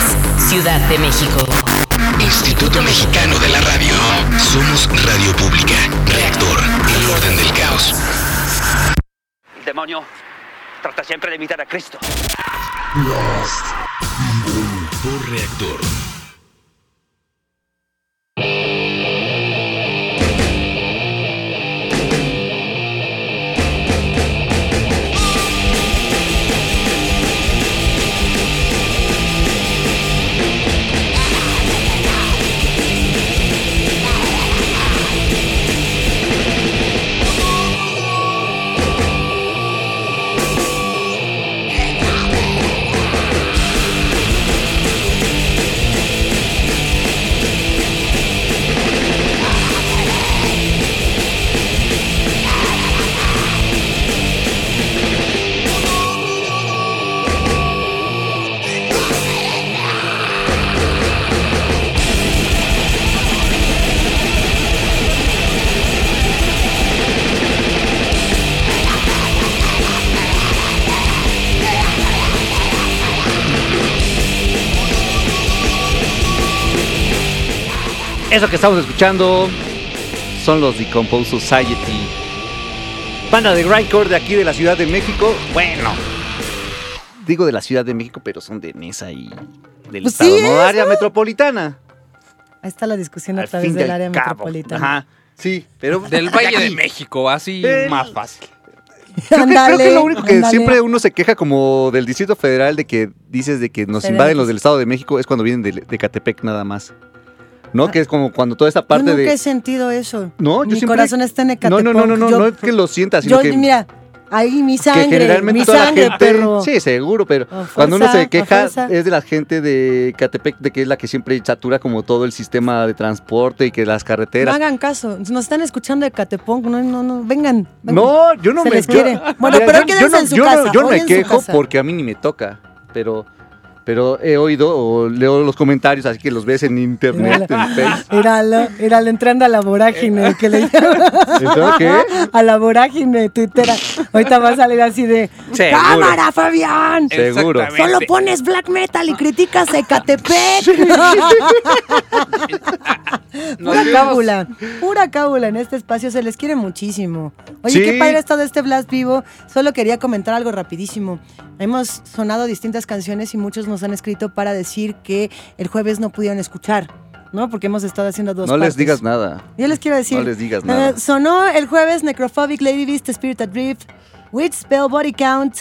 Ciudad de México. Instituto Mexicano de la Radio. Somos Radio Pública. Reactor. El orden del caos. Demonio, trata siempre de imitar a Cristo. Por reactor. Eso que estamos escuchando son los Decompose Society. Banda de grindcore de aquí de la Ciudad de México. Bueno, digo de la Ciudad de México, pero son de Nesa y del Pues estado, sí, ¿no? Área metropolitana. Ahí está la discusión a Al través fin del área cabo. metropolitana. Ajá, sí, pero Del Valle de. México, así El- más fácil. Creo que, creo que lo único que siempre uno se queja como del Distrito Federal de que dices de que nos Federal. invaden los del Estado de México es cuando vienen de, de Catepec nada más. ¿No? Que es como cuando toda esta parte yo nunca de... he sentido eso. No, yo Mi siempre- corazón está en No, Ecatepec. no, no, no, no, Yo- no es que lo sientas, sino yo, que, mira, ahí mi que sangre, generalmente mi toda sangre, la gente... perro. Sí, seguro, pero A cuando uno se queja a fuerza. es de la gente de Catepec, de que es la que siempre satura como todo el sistema de transporte y que las No carreteras... hagan caso, nos están escuchando de Catepong, no, no, no, vengan. vengan. No, yo no Se me les quiere. Bueno, Mira, pero yo- quédense yo no- en su yo no- casa, Yo no hoy me quejo porque a mí ni me toca, pero pero he oído o leo los comentarios, así que los ves en internet, en Facebook. Míralo, míralo, entrando a la vorágine, que le llaman. ¿Entrando qué? A la vorágine tuitera. Ahorita va a salir así de Seguro. ¡Cámara, Fabián! Seguro. Solo pones black metal y criticas a Ecatepec. Nos pura cábula, pura cábula en este espacio, se les quiere muchísimo. Oye, Sí. qué padre ha estado este Blast Vivo. Solo quería comentar algo rapidísimo. Hemos sonado distintas canciones y muchos nos han escrito para decir que el jueves no pudieron escuchar, ¿no? Porque hemos estado haciendo dos No les digas nada. Yo les quiero decir. No les digas nada. eh, sonó el jueves Necrophobic Lady Beast Spirit Adrift. Witch Spell Body Count,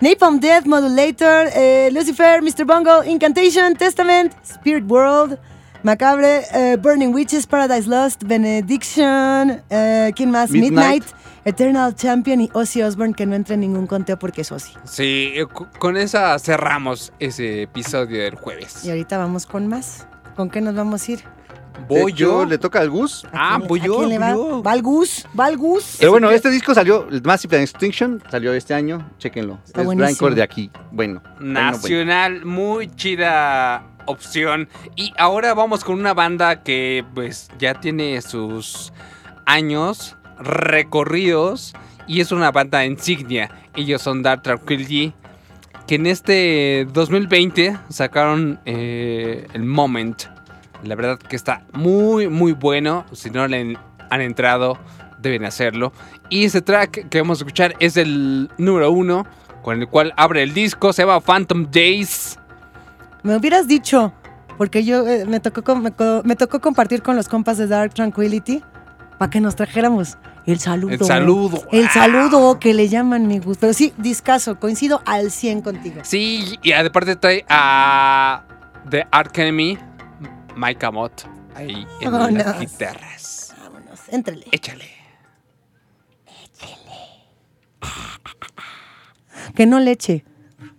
Napalm Death Modulator, eh, Lucifer, Mr. Bungle, Incantation, Testament, Spirit World, Macabre, eh, Burning Witches, Paradise Lost, Benediction, eh, ¿quién más? Midnight. Midnight, Eternal Champion y Ozzy Osbourne, que no entra en ningún conteo porque es Ozzy. Sí, eh, con esa cerramos ese episodio del jueves. Y ahorita vamos con más. ¿Con qué nos vamos a ir? ¿Voy yo? ¿Le toca al Gus? Ah, ¿A voy quién yo, le voy va? yo. Va al Gus, va al Gus. Pero bueno, este disco salió, el Massive Extinction, salió este año, chéquenlo. Está es buenísimo. grindcore de aquí. Bueno. bueno, bueno. Nacional, muy chida opción. Y ahora vamos con una banda que pues ya tiene sus años recorridos y es una banda insignia. Ellos son Dark Tranquility, que en este 2020 sacaron eh, el Moment. La verdad que está muy, muy bueno. Si no le han entrado, deben hacerlo. Y ese track que vamos a escuchar es el número uno, con el cual abre el disco. Se llama Phantom Days. Me hubieras dicho, porque yo eh, me, tocó, me, me tocó compartir con los compas de Dark Tranquility para que nos trajéramos el saludo. El saludo. El ¡Wow! saludo que le llaman mi gusto. Pero sí, discaso, coincido al 100 contigo. Sí, y aparte trae a The Art Enemy, Mike Amott, ahí en Vámonos. las guitarras. Vámonos, éntrale. Échale. Que no le eche.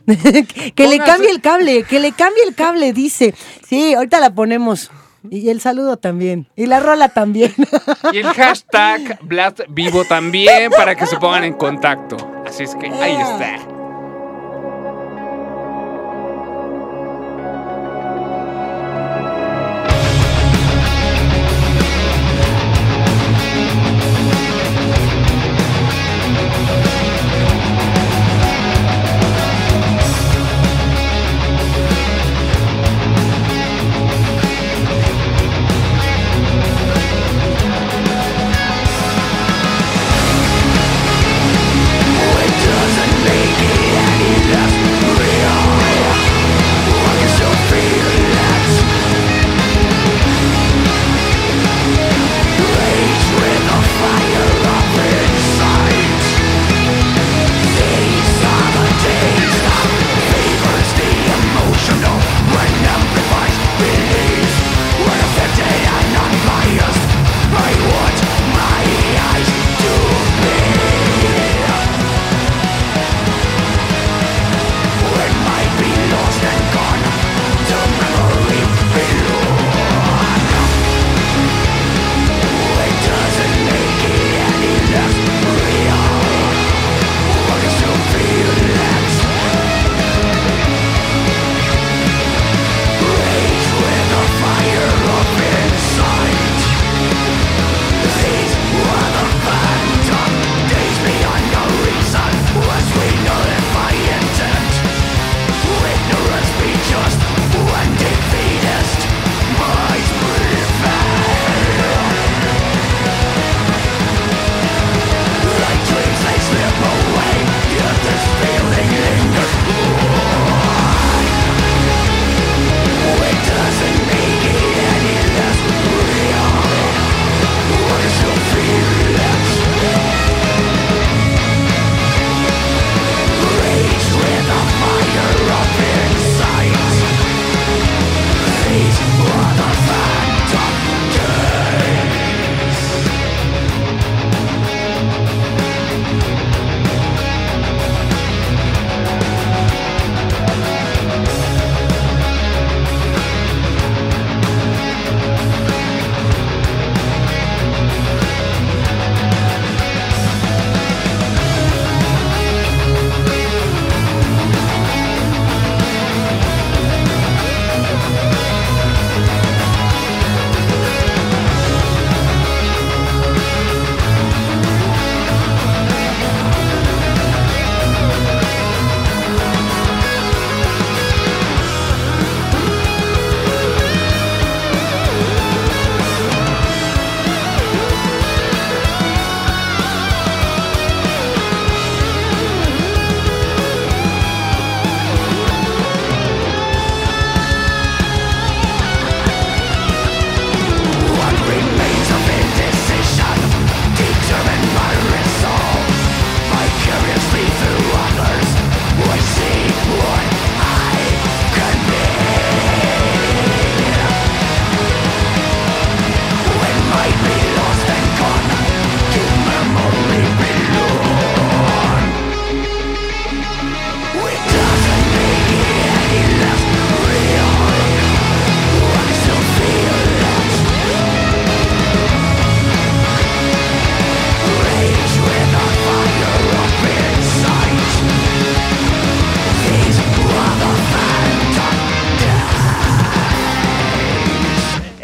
que le cambie el cable, que le cambie el cable, dice. Sí, ahorita la ponemos. Y el saludo también. Y la rola también. Y el hashtag Blast Vivo también para que se pongan en contacto. Así es que ahí está.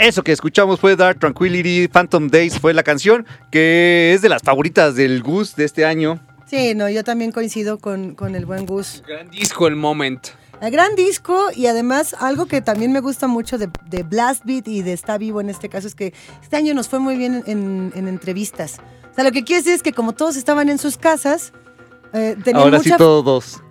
Eso que escuchamos fue Dark Tranquility, Phantom Days fue la canción, que es de las favoritas del Gus de este año. Sí, no, yo también coincido con, con el buen Gus. Gran disco, el moment. El gran disco y además algo que también me gusta mucho de, de Blast Beat y de Está Vivo en este caso es que este año nos fue muy bien en, en entrevistas. O sea, lo que quiere decir es que como todos estaban en sus casas, eh, tenían Ahora sí mucha- todos.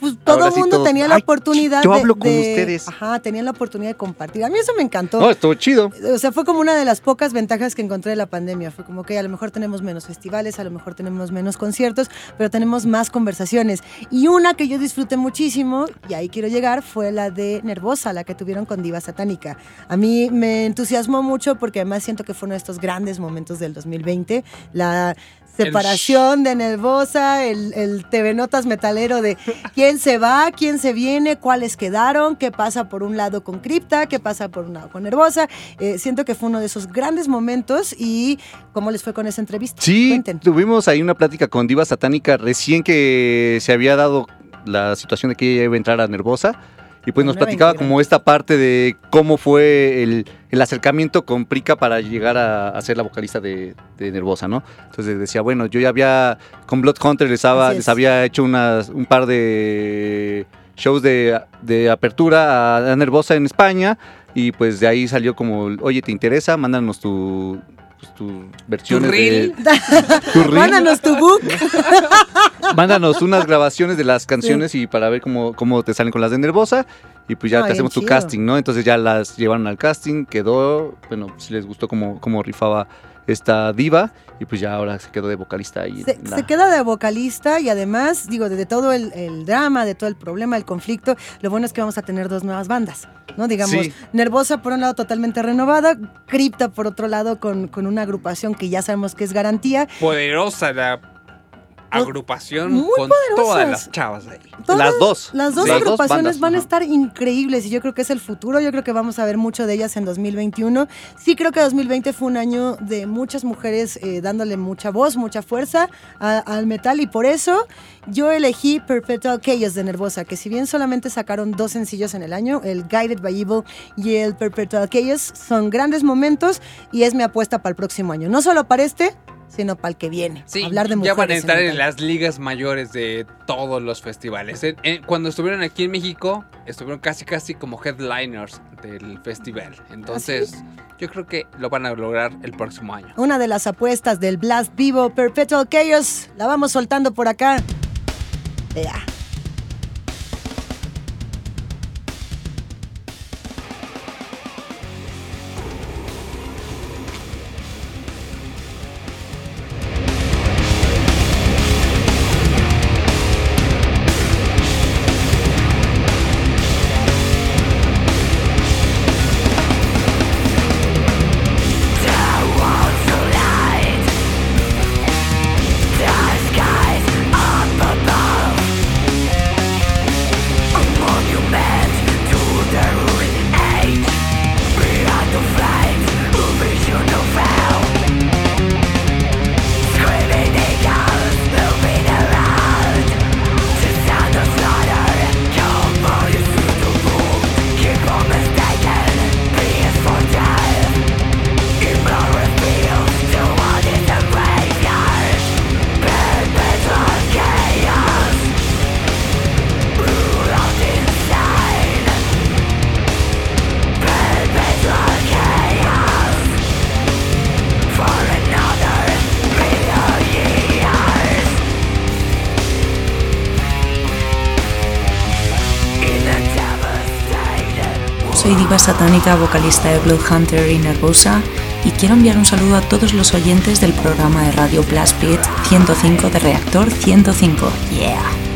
Pues todo el sí mundo tenía la "Ay, oportunidad yo de- hablo con de- ustedes. Ajá, tenían la oportunidad de compartir. A mí eso me encantó. No, estuvo chido. O sea, fue como una de las pocas ventajas que encontré de la pandemia. Fue como que a lo mejor tenemos menos festivales, a lo mejor tenemos menos conciertos, pero tenemos más conversaciones. Y una que yo disfruté muchísimo, y ahí quiero llegar, fue la de Nervosa, la que tuvieron con Diva Satánica. A mí me entusiasmó mucho porque además siento que fue uno de estos grandes momentos del 2020. La separación de Nervosa, el, el TV Notas metalero de quién se va, quién se viene, cuáles quedaron, qué pasa por un lado con Cripta, qué pasa por un lado con Nervosa. Eh, siento que fue uno de esos grandes momentos y cómo les fue con esa entrevista. Sí, Cuenten. tuvimos ahí una plática con Diva Satánica recién que se había dado la situación de que ella iba a entrar a Nervosa. Y pues nos Nueva platicaba como esta parte de cómo fue el, el acercamiento con Prica para llegar a, a ser la vocalista de, de Nervosa, ¿no? Entonces decía, bueno, yo ya había, con Blood Hunter les, había- les hecho unas, un par de shows de, de apertura a, a Nervosa en España y pues de ahí salió como, oye, ¿te interesa? Mándanos tu, pues, tus versiones reel? de... tu reel. Mándanos tu book. Mándanos unas grabaciones de las canciones y para ver cómo, cómo te salen con las de Nervosa. Y pues ya te hacemos tu casting, ¿no? Entonces ya las llevaron al casting, quedó, bueno, si les gustó cómo, cómo rifaba esta diva. Y pues ya ahora se quedó de vocalista ahí. Se, en la- se queda de vocalista y además, digo, de, de todo el, el drama, de todo el problema, el conflicto, lo bueno es que vamos a tener dos nuevas bandas, ¿no? Digamos, Sí. Nervosa por un lado totalmente renovada, Cripta por otro lado con, con una agrupación que ya sabemos que es garantía. Poderosa la agrupación Muy con poderosas. todas las chavas ahí. Todas- Las dos. Las dos Sí. Las dos agrupaciones van a estar increíbles y yo creo que es el futuro. Yo creo que vamos a ver mucho de ellas en 2021. Sí creo que 2020 fue un año de muchas mujeres eh, dándole mucha voz, mucha fuerza a- al metal y por eso yo elegí Perpetual Chaos de Nervosa, que si bien solamente sacaron dos sencillos en el año, el Guided by Evil y el Perpetual Chaos, son grandes momentos y es mi apuesta para el próximo año. No solo para este, sino para el que viene. Sí, Hablar de ya mujeres. van a estar en las ligas mayores de todos los festivales. En- en- cuando estuvieron aquí en México, estuvieron casi casi como headliners del festival. Entonces, yo creo que lo van a lograr el próximo año. Una de las apuestas del Blast Vivo Perpetual Chaos. La vamos soltando por acá. Ea. Satánica, vocalista de Bloodhunter y Nervosa, y quiero enviar un saludo a todos los oyentes del programa de radio Blast Beat 105 de Reactor 105. Yeah.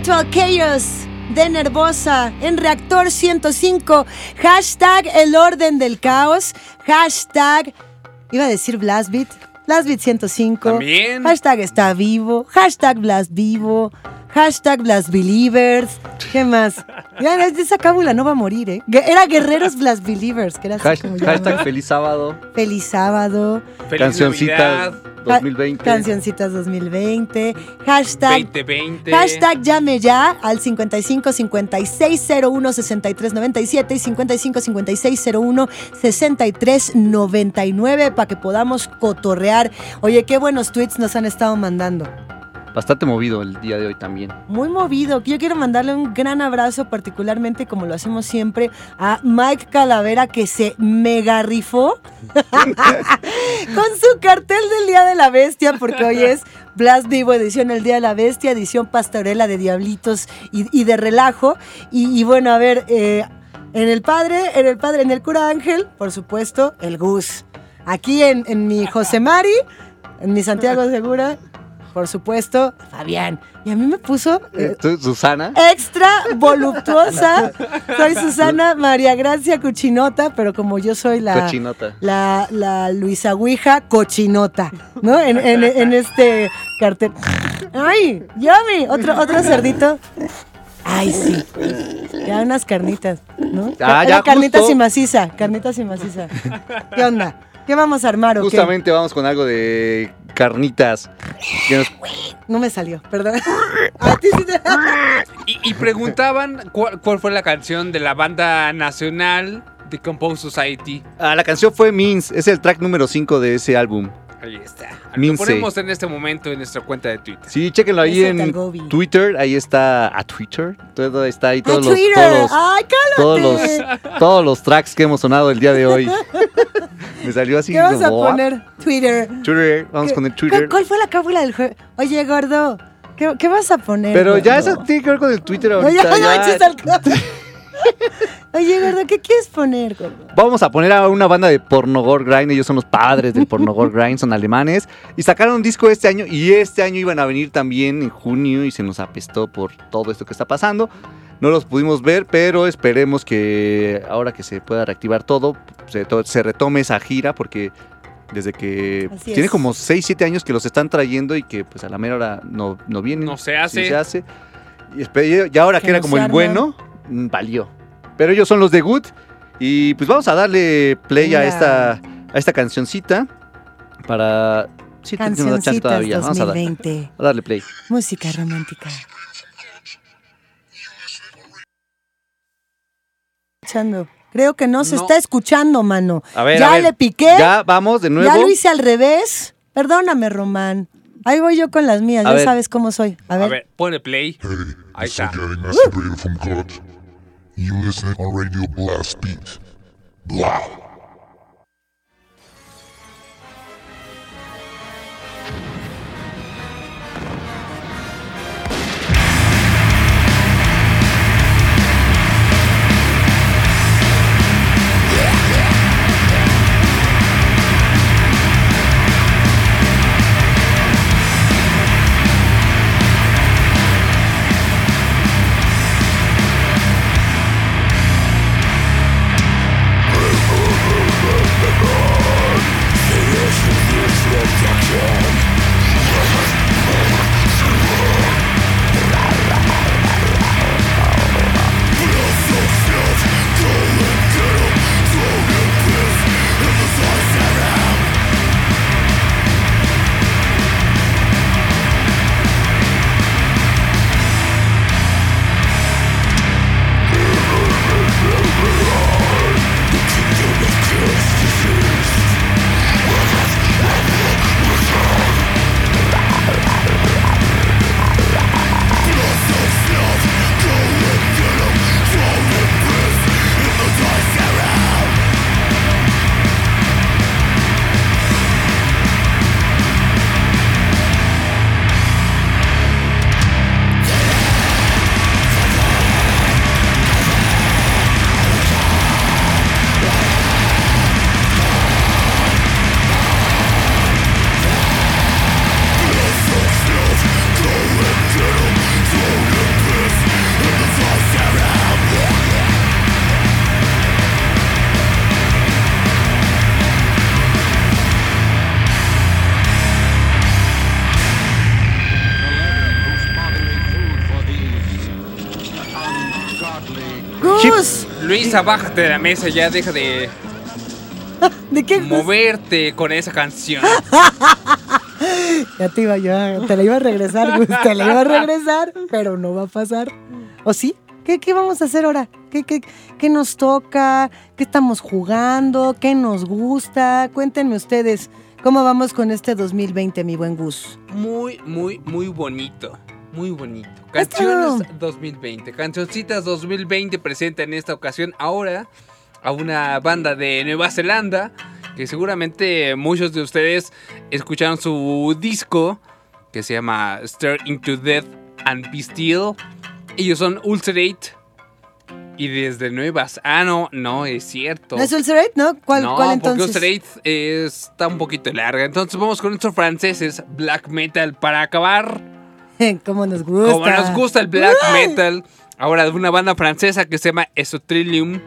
Perpetual Chaos de Nervosa en Reactor 105. Hashtag el orden del caos. Hashtag, iba a decir Blastbeat. Blastbeat 105. También. Hashtag está vivo. Hashtag Blast vivo. Hashtag Blast Believers. ¿Qué más? Ya, esa cábula no va a morir, ¿eh? Era Guerreros Blast Believers, que era así Hash- como hashtag llamaban. feliz sábado. Feliz sábado. Feliz Cancioncitas Navidad 2020. Cancioncitas 2020. Hashtag 2020. Hashtag llame ya al 55 56 01 63 97 y 55 56 01 63 99 para que podamos cotorrear. Oye, qué buenos tweets nos han estado mandando. Bastante movido el día de hoy también. Muy movido. Yo quiero mandarle un gran abrazo, particularmente como lo hacemos siempre, a Mike Calavera, que se mega rifó con su cartel del Día de la Bestia, porque hoy es Blast Vivo edición El Día de la Bestia, edición pastorela de Diablitos y, de relajo. Y, y bueno, a ver, eh, en el padre, en el padre, en el cura Ángel, por supuesto, el Gus. Aquí en, en mi José Mari, en mi Santiago Segura, por supuesto, Fabián. Y a mí me puso eh, ¿Tú, Susana. extra voluptuosa. Soy Susana María Gracia Cuchinota, pero como yo soy la, Cochinota. la, la Luisa Ouija Cochinota, ¿no? En, en- en este cartel. ¡Ay! ¡Yummy! Otro, otro cerdito. ¡Ay, sí! Ya unas carnitas, ¿no? Ah, Era ya, carnitas justo. y maciza, carnitas y maciza. ¿Qué onda? ¿Qué vamos a armar o qué? Justamente vamos con algo de carnitas. Que nos- No me salió, perdón. A ti sí te- Y, y preguntaban cuál, cuál fue la canción de la banda nacional de Compose Society. Ah, la canción fue Means, es el track número 5 de ese álbum. Ahí está. Lo ponemos en este momento en nuestra cuenta de Twitter. Sí, chéquenlo ahí Ese en. Twitter, ahí está a Twitter, todo está ahí ¡A todos los, Twitter! todos los- ¡Ay, todos los todos los tracks que hemos sonado el día de hoy. Me salió así. ¿Qué vas a como, poner? Twitter. Twitter, vamos ¿Qué- con el ¿Cuál, Twitter. cuál fue la cábula del juego? Oye, gordo, ¿qué, qué vas a poner? Pero ya gordo? eso tiene que ver con el Twitter Oye, ahorita. no ya. gordo. Oye, gordo, ¿qué quieres poner, gordo? Vamos a poner a una banda de Pornogore Grind. Ellos son los padres del Pornogore Grind, son alemanes. Y sacaron un disco este año. Y este año iban a venir también en junio. Y se nos apestó por todo esto que está pasando. No los pudimos ver, pero esperemos que ahora que se pueda reactivar todo, se, to- se retome esa gira. Porque desde que Así tiene es. como 6, 7 años que los están trayendo y que pues a la mera hora no, no vienen. No se hace. Sí se hace. Y, ahora Que que era no como el bueno, valió. Pero ellos son los de Good. Y pues vamos a darle play a Venga. esta, a esta cancioncita. Para. Sí, da chance Cancioncitas todavía. Vamos a, dar- 2020. a darle play. Música romántica. Escuchando. Creo que no se No. está escuchando, mano. A ver, ya a ver. le piqué. Ya vamos de nuevo. Ya lo hice al revés. Perdóname, Román. Ahí voy yo con las mías. A ya ver. sabes cómo soy. A A ver. ver, pone play. Ahí This is está. You listen on Radio Blast Beat. Blah. Bájate de la mesa, ya deja de ¿De qué? moverte con esa canción. Ya te iba yo, te la iba a regresar, Gus, te la iba a regresar, pero no va a pasar. ¿O sí? ¿Qué, qué vamos a hacer ahora? ¿Qué, qué, qué nos toca? ¿Qué estamos jugando? ¿Qué nos gusta? Cuéntenme ustedes, ¿cómo vamos con este 2020, mi buen Gus? Muy, muy, muy bonito. Muy bonito. Canciones 2020. Cancioncitas 2020 presenta en esta ocasión ahora a una banda de Nueva Zelanda que seguramente muchos de ustedes escucharon su disco que se llama Stare into Death and Be Still. Ellos son Ulcerate y desde Nuevas. Ah, no, no es cierto. ¿No es Ulcerate, no? ¿Cuál, no, cuál porque entonces? Ulcerate está un poquito larga. Entonces vamos con nuestros franceses Black Metal para acabar. ¿Cómo nos gusta? Como nos gusta el black metal. Ahora de una banda francesa que se llama Esotrillium.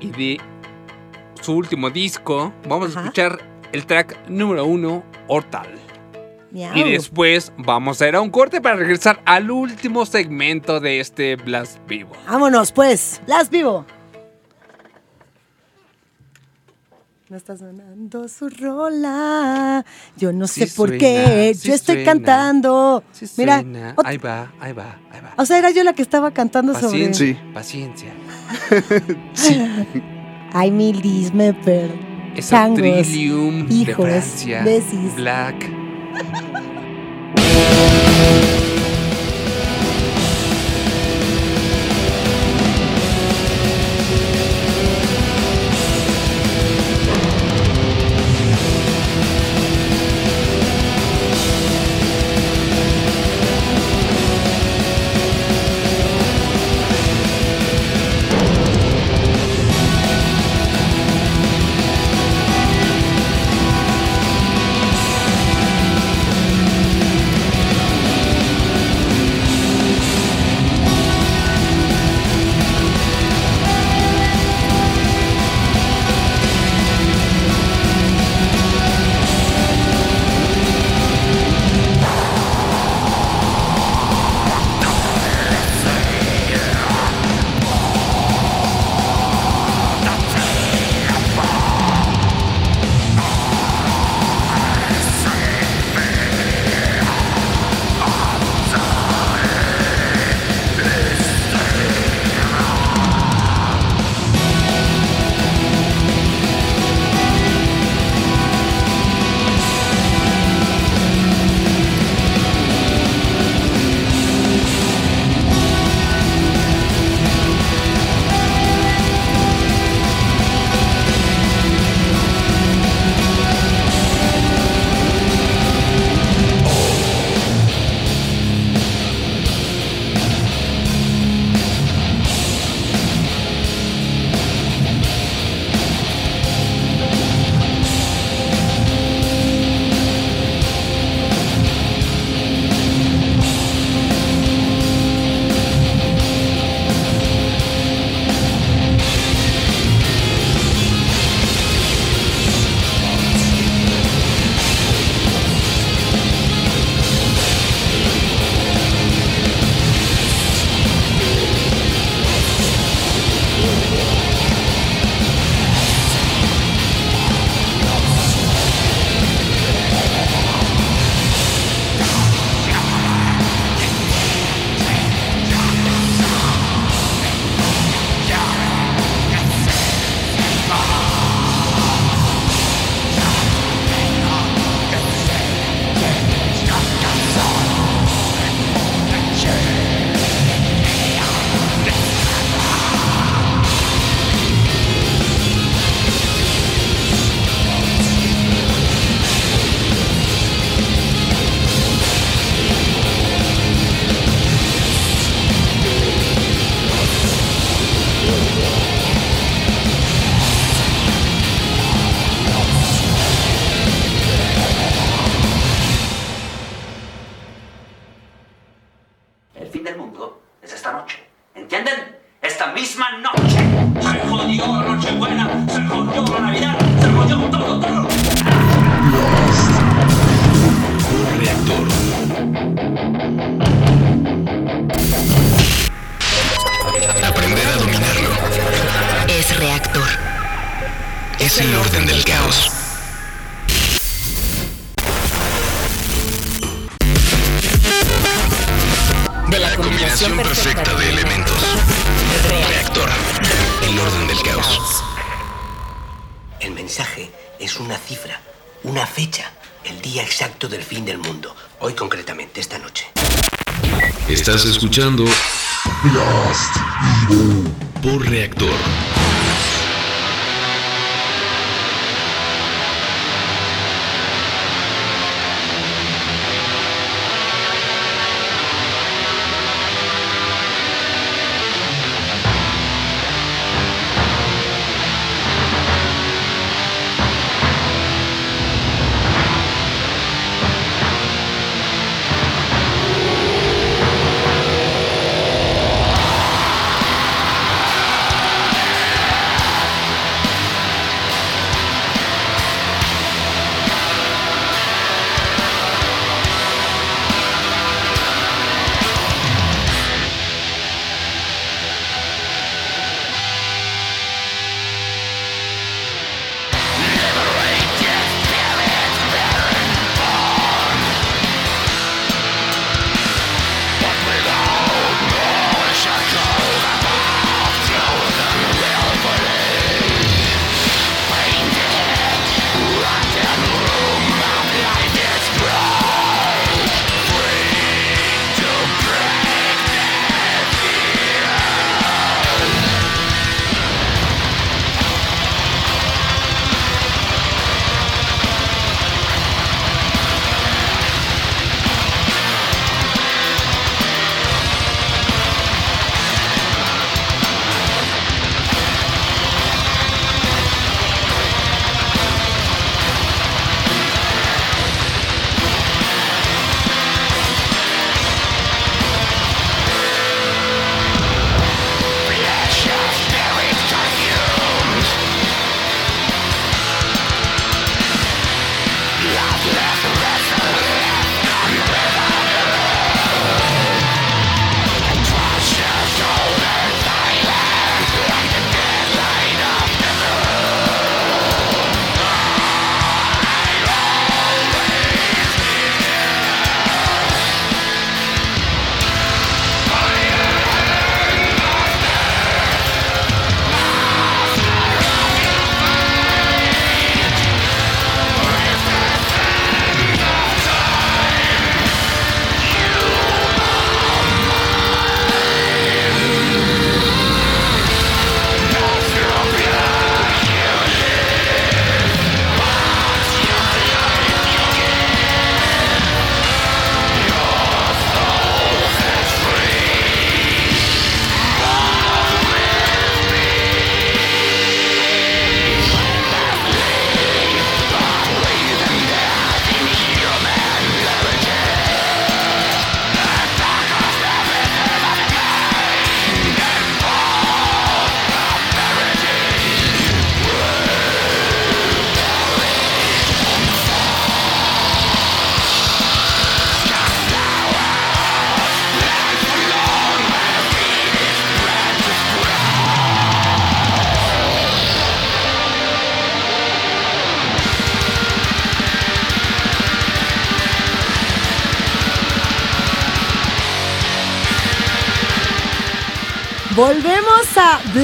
Y de su último disco, vamos a escuchar el track número uno, Hortal. Miau. Y después vamos a ir a un corte para regresar al último segmento de este Blast Vivo. Vámonos, pues. Las vivo. No está sonando su rola. Yo no Sí sé por suena, qué. sí Yo estoy suena. cantando. Mira, Suena, ahí va, ahí va, ahí va. o sea, era yo la que estaba cantando sobre. Paciencia, paciencia. Ay, mi Liz, me per. Changos, Esotrillium de hijos, Francia. besis. Black. Estás escuchando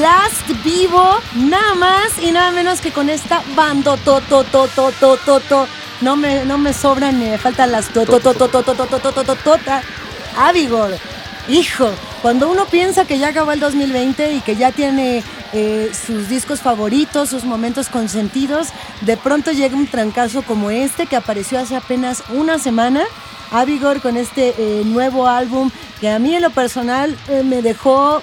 Blast Vivo, nada más y nada menos que con esta bando to to to to to. No me no me sobran ni me faltan las to to to to to to to to. Hijo, cuando uno piensa que ya acabó el 2020 y que ya tiene eh, sus discos favoritos, sus momentos consentidos, de pronto llega un trancazo como este que apareció hace apenas una semana. Avigor con este eh, nuevo álbum que a mí en lo personal eh, me dejó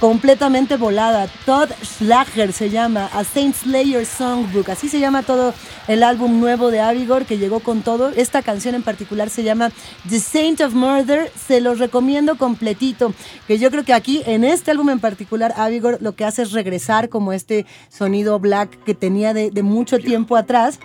completamente volada. Todd Schlager se llama, A Saint Slayer Songbook. Así se llama todo el álbum nuevo de Avigor que llegó con todo. Esta canción en particular se llama The Saint of Murder. Se los recomiendo completito. Que yo creo que aquí, en este álbum en particular, Avigor lo que hace es regresar como este sonido black que tenía de, de mucho tiempo atrás.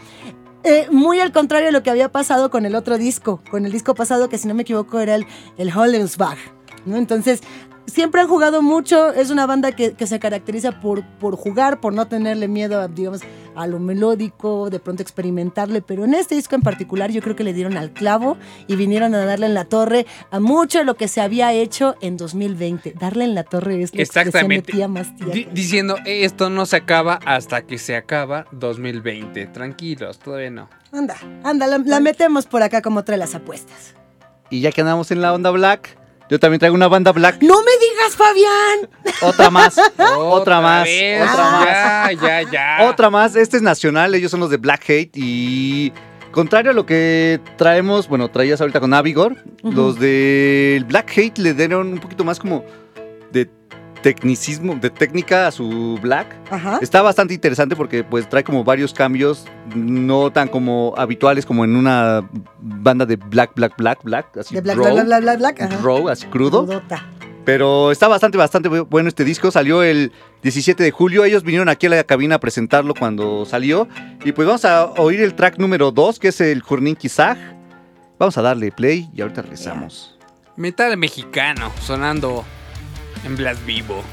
Eh, muy al contrario de lo que había pasado con el otro disco, con el disco pasado que si no me equivoco era el, el Hollensbach. ¿no? Entonces, siempre han jugado mucho, es una banda que, que se caracteriza por, por jugar, por no tenerle miedo, a, digamos, a lo melódico, de pronto experimentarle, pero en este disco en particular yo creo que le dieron al clavo y vinieron a darle en la torre a mucho de lo que se había hecho en 2020. Darle en la torre es la expresión de Exactamente. tía más tía. Di- diciendo, esto no se acaba hasta que se acaba 2020. Tranquilos, todavía no. Anda, anda, la, la metemos por acá como trae las apuestas. Y ya que andamos en la onda black, yo también traigo una banda black. ¡No me digas, Fabián! Otra más, otra más, vez, otra más. Ya, ya, ya. Otra más, este es nacional, ellos son los de Black Hate y contrario a lo que traemos, bueno, traías ahorita con Avigor, los de Black Hate le dieron un poquito más como de tecnicismo, de técnica a su Black. Ajá. Está bastante interesante porque pues trae como varios cambios, no tan como habituales como en una banda de Black, Black, Black, Black, así De Black, raw, Black, Black, Black, Black, ajá. raw, así crudo. Crudota. Pero está bastante, bastante bu- bueno este disco. Salió el 17 de julio. Ellos vinieron aquí a la cabina a presentarlo cuando salió. Y pues vamos a oír el track número 2, que es el Jurnin Kizag. Vamos a darle play y ahorita regresamos. Metal mexicano sonando en Blast Vivo.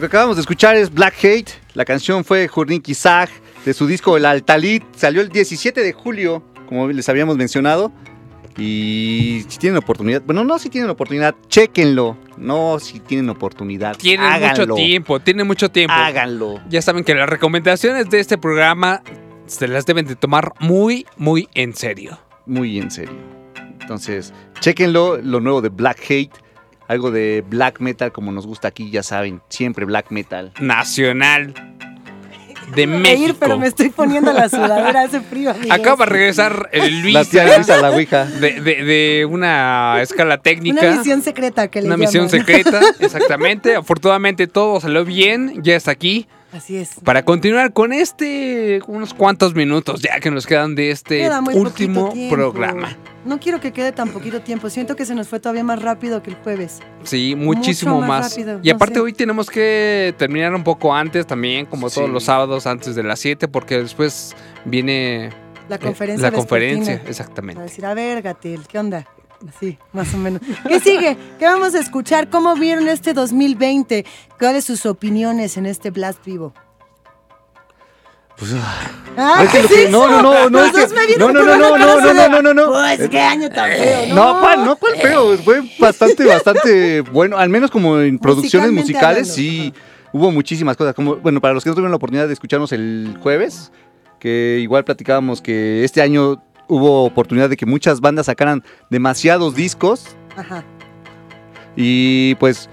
Lo que acabamos de escuchar es Black Hate. La canción fue Jurniki Zag de su disco El Altalit. Salió el 17 de julio, como les habíamos mencionado. Y si tienen oportunidad, bueno, no si tienen oportunidad, chequenlo. No si tienen oportunidad, Tienen háganlo. mucho tiempo, tienen mucho tiempo. Háganlo. Ya saben que las recomendaciones de este programa se las deben de tomar muy, muy en serio. Muy en serio. Entonces, chequenlo, lo nuevo de Black Hate. Algo de black metal como nos gusta aquí, ya saben, siempre black metal. Nacional de México. ir, pero me estoy poniendo la sudadera, hace frío. amigos. Acaba de regresar el Luis La tía Luisa, la ouija. de, de- de una escala técnica. Una misión secreta que le Una misión secreta, exactamente. Afortunadamente todo salió bien, ya está aquí. Así es. Para continuar con este, unos cuantos minutos ya que nos quedan de este último programa. No quiero que quede tan poquito tiempo. Siento que se nos fue todavía más rápido que el jueves. Sí, muchísimo Mucho más más. rápido, y no aparte sé. hoy tenemos que terminar un poco antes también, como todos los sábados antes de las 7, porque después viene La eh, conferencia. la vespertina. conferencia, Para exactamente. decir, a ver, Gatil, ¿qué onda? Así, más o menos. ¿Qué sigue? ¿Qué vamos a escuchar? ¿Cómo vieron este 2020? ¿Cuáles sus opiniones en este Blast Vivo? Pues, ah, Ah, es que ¿qué lo que- no, no, no, no, es que- no, no, no, no, no, no, no, no, no. Pues qué año tan feo, ¿no? No, ¿cuál? No, ¿cuál feo? Fue bastante, bastante bueno. Al menos como en producciones musicales, sí hubo muchísimas cosas. Como, bueno, para los que no tuvieron la oportunidad de escucharnos el jueves, que igual platicábamos que este año hubo oportunidad de que muchas bandas sacaran demasiados discos Ajá. y pues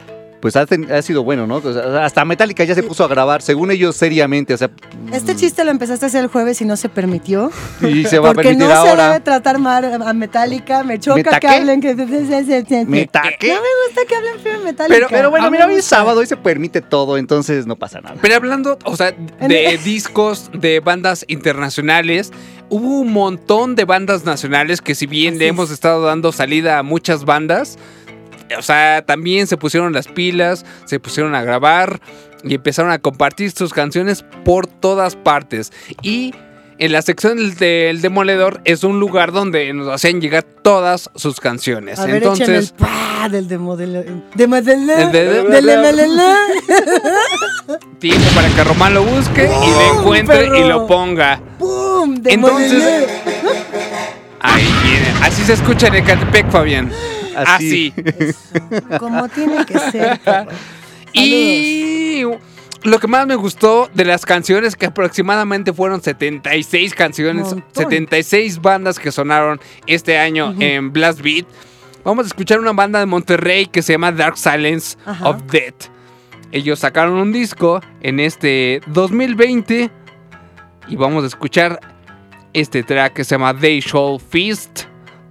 pues ha, ten- ha sido bueno, ¿no? O sea, hasta Metallica ya se puso a grabar, según ellos, seriamente, o sea, Este chiste lo empezaste a hacer el jueves y no se permitió. y se va a Porque permitir no se ahora. debe tratar mal a Metallica. Me choca ¿Meta que hablen que... ¿Meta qué? No me gusta que hablen feo de Metallica. Pero, pero bueno, No me mira, hoy es sábado, hoy se permite todo, entonces no pasa nada. Pero hablando, o sea, de discos de bandas internacionales, hubo un montón de bandas nacionales que si bien le hemos estado dando salida a muchas bandas, o sea, también se pusieron las pilas, se pusieron a grabar y empezaron a compartir sus canciones por todas partes. Y en la sección del, del Demoledor es un lugar donde nos hacían llegar todas sus canciones. A ver, échame el Entonces, pa del. El de- De lemelele. tiempo para que Román lo busque y lo ¡Bum, encuentre y lo ponga. De Entonces-. Ahí viene. Así se escucha en Ecatepec, Fabián. Así. Como tiene que ser. Y lo que más me gustó de las canciones, que aproximadamente fueron 76 canciones, Montón. 76 bandas que sonaron este año en Blast Beat. Vamos a escuchar una banda de Monterrey que se llama Dark Silence of Death. Ellos sacaron un disco en este 2020 y vamos a escuchar este track que se llama They Shall Feast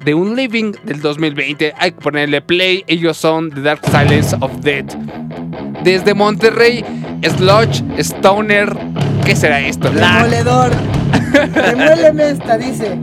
de un Living del 2020. Hay que ponerle play. Ellos son The Dark Silence of Death. Desde Monterrey, Sludge, Stoner. ¿Qué será esto? La- Demoledor. Demuéleme esta, dice.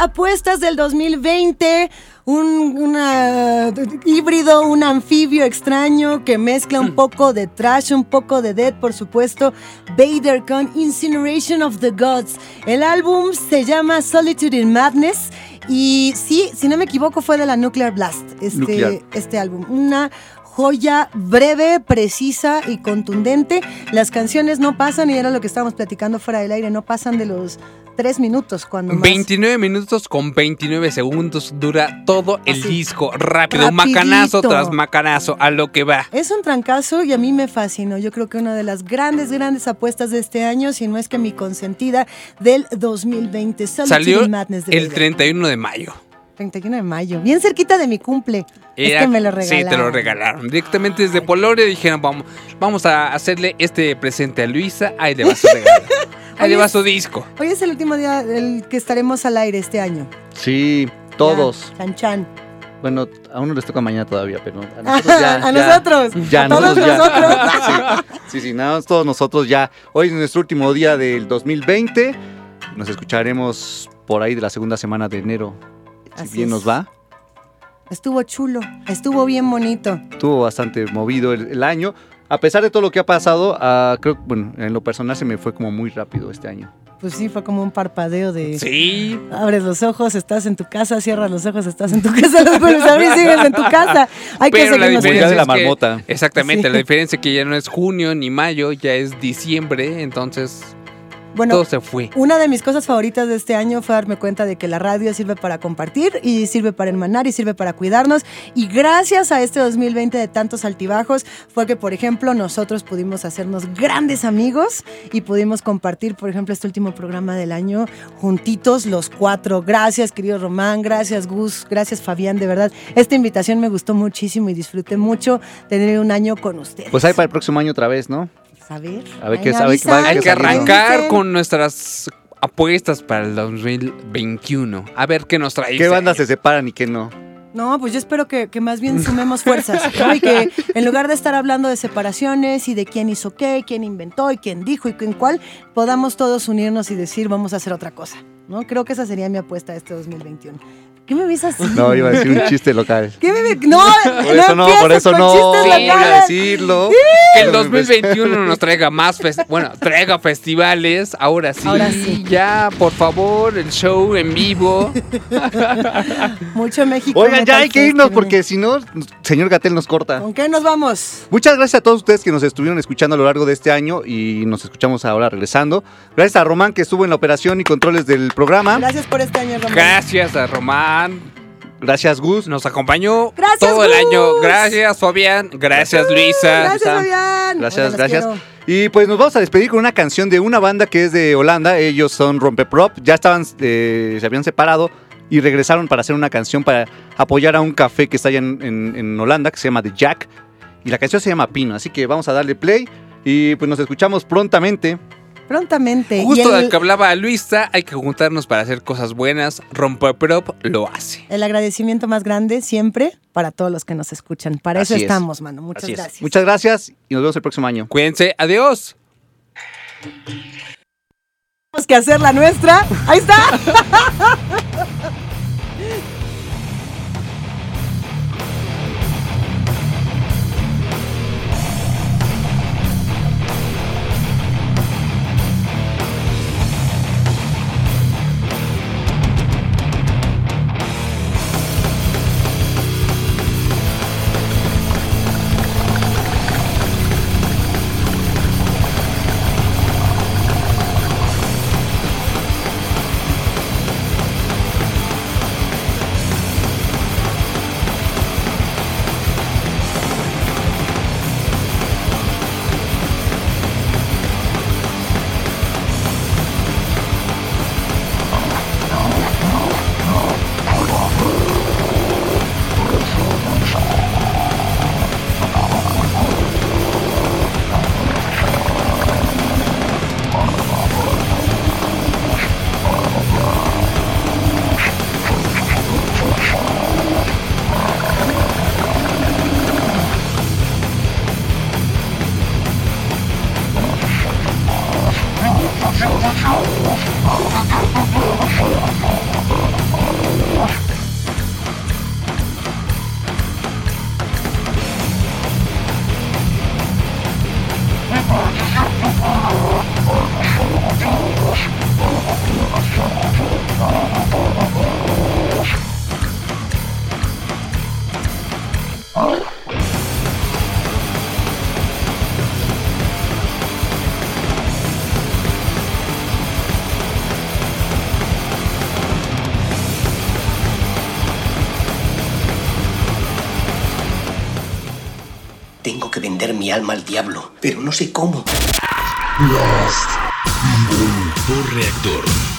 Apuestas del 2020, un una, híbrido, un anfibio extraño que mezcla un poco de trash, un poco de dead, por supuesto, Vader con Incineration of the Gods. El álbum se llama Solitude in Madness y sí, si no me equivoco, fue de la Nuclear Blast, este, Nuclear. este álbum. Una joya breve, precisa y contundente. Las canciones no pasan, y era lo que estábamos platicando fuera del aire, no pasan de los minutos cuando más. 29 minutos con 29 segundos dura todo el Así. disco. Rápido, Rapidito. macanazo tras macanazo, a lo que va. Es un trancazo y a mí me fascinó. Yo creo que una de las grandes, grandes apuestas de este año, si no es que mi consentida del 2020. Solitude Salió in Madness de el Vader. 31 de mayo. 31 de mayo. Bien cerquita de mi cumple. es que me lo regalaron. Sí, te lo regalaron. Directamente desde Polonia dijeron, vamos, vamos a hacerle este presente a Luisa. Ahí le va su regalo. Ahí va su disco. Hoy es el último día el que estaremos al aire este año. Sí, todos. Chan chan. Bueno, a uno les toca mañana todavía, pero a nosotros ya. A ya- nosotros, Ya, a todos nosotros ya. nosotros. Sí, sí, sí, nada más todos nosotros ya. Hoy es nuestro último día del 2020. Nos escucharemos por ahí de la segunda semana de enero. Si Así bien es. nos va. Estuvo chulo, estuvo bien bonito. Estuvo bastante movido el, el año. A pesar de todo lo que ha pasado, ah, creo que, bueno, en lo personal se me fue como muy rápido este año. Pues sí, fue como un parpadeo de... Sí. Abres los ojos, estás en tu casa, cierras los ojos, estás en tu casa, los vuelves a abrir sigues en tu casa. Hay que Pero la seguirnos diferencia de la es que- marmota. exactamente, Sí. la diferencia es que ya no es junio ni mayo, ya es diciembre, entonces Bueno, todo se fue. Una de mis cosas favoritas de este año fue darme cuenta de que la radio sirve para compartir y sirve para hermanar y sirve para cuidarnos. Y gracias a este 2020 de tantos altibajos fue que, por ejemplo, nosotros pudimos hacernos grandes amigos y pudimos compartir, por ejemplo, este último programa del año juntitos los cuatro. Gracias, querido Román, gracias, Gus, gracias, Fabián, de verdad. Esta invitación me gustó muchísimo y disfruté mucho tener un año con ustedes. Pues ahí para el próximo año otra vez, ¿no? A ver, a ver ahí qué me sabe- avisan. Hay que arrancar Dicen. con nuestras apuestas para el 2021. A ver qué nos trae. ¿Qué bandas se separan y qué no? No, pues yo espero que, que más bien sumemos fuerzas, ¿no? Y que en lugar de estar hablando de separaciones y de quién hizo qué, quién inventó y quién dijo y quién cuál, podamos todos unirnos y decir vamos a hacer otra cosa, ¿no? Creo que esa sería mi apuesta de este 2021. ¿Qué me ves así? No, iba a decir un chiste local. ¿Qué me ves? No, Por eso no, por eso no. iba a decirlo. Que el 2021 nos traiga más, bueno, traiga festivales. Ahora sí, Ahora sí. ya, por favor, el show en vivo. Mucho México. Oigan, ya hay que irnos porque si no, señor Gatel nos corta. ¿Con qué nos vamos? Muchas gracias a todos ustedes que nos estuvieron escuchando a lo largo de este año y nos escuchamos ahora regresando. Gracias a Román que estuvo en la operación y controles del programa. Gracias por este año, Ramón. Gracias a Román. Gracias Gus. Nos acompañó Gracias, todo el año. Gracias, Fabián. Gracias, Luisa. Gracias. Fabián. Gracias, gracias. quiero. Y pues nos vamos a despedir con una canción de una banda que es de Holanda. Ellos son Rompeprop. Ya estaban, eh, se habían separado y regresaron para hacer una canción para apoyar a un café que está allá en, en- en Holanda que se llama The Jack. Y la canción se llama Pino. Así que vamos a darle play y pues nos escuchamos prontamente. Prontamente. Justo el- del que hablaba Luisa, hay que juntarnos para hacer cosas buenas. Rompeprop lo hace. El agradecimiento más grande siempre para todos los que nos escuchan. Para eso es. estamos, mano. Muchas Así es. gracias. Muchas gracias y nos vemos el próximo año. Cuídense. Adiós. Tenemos que hacer la nuestra. Ahí está. mi alma al diablo, pero no sé cómo. Por reactor.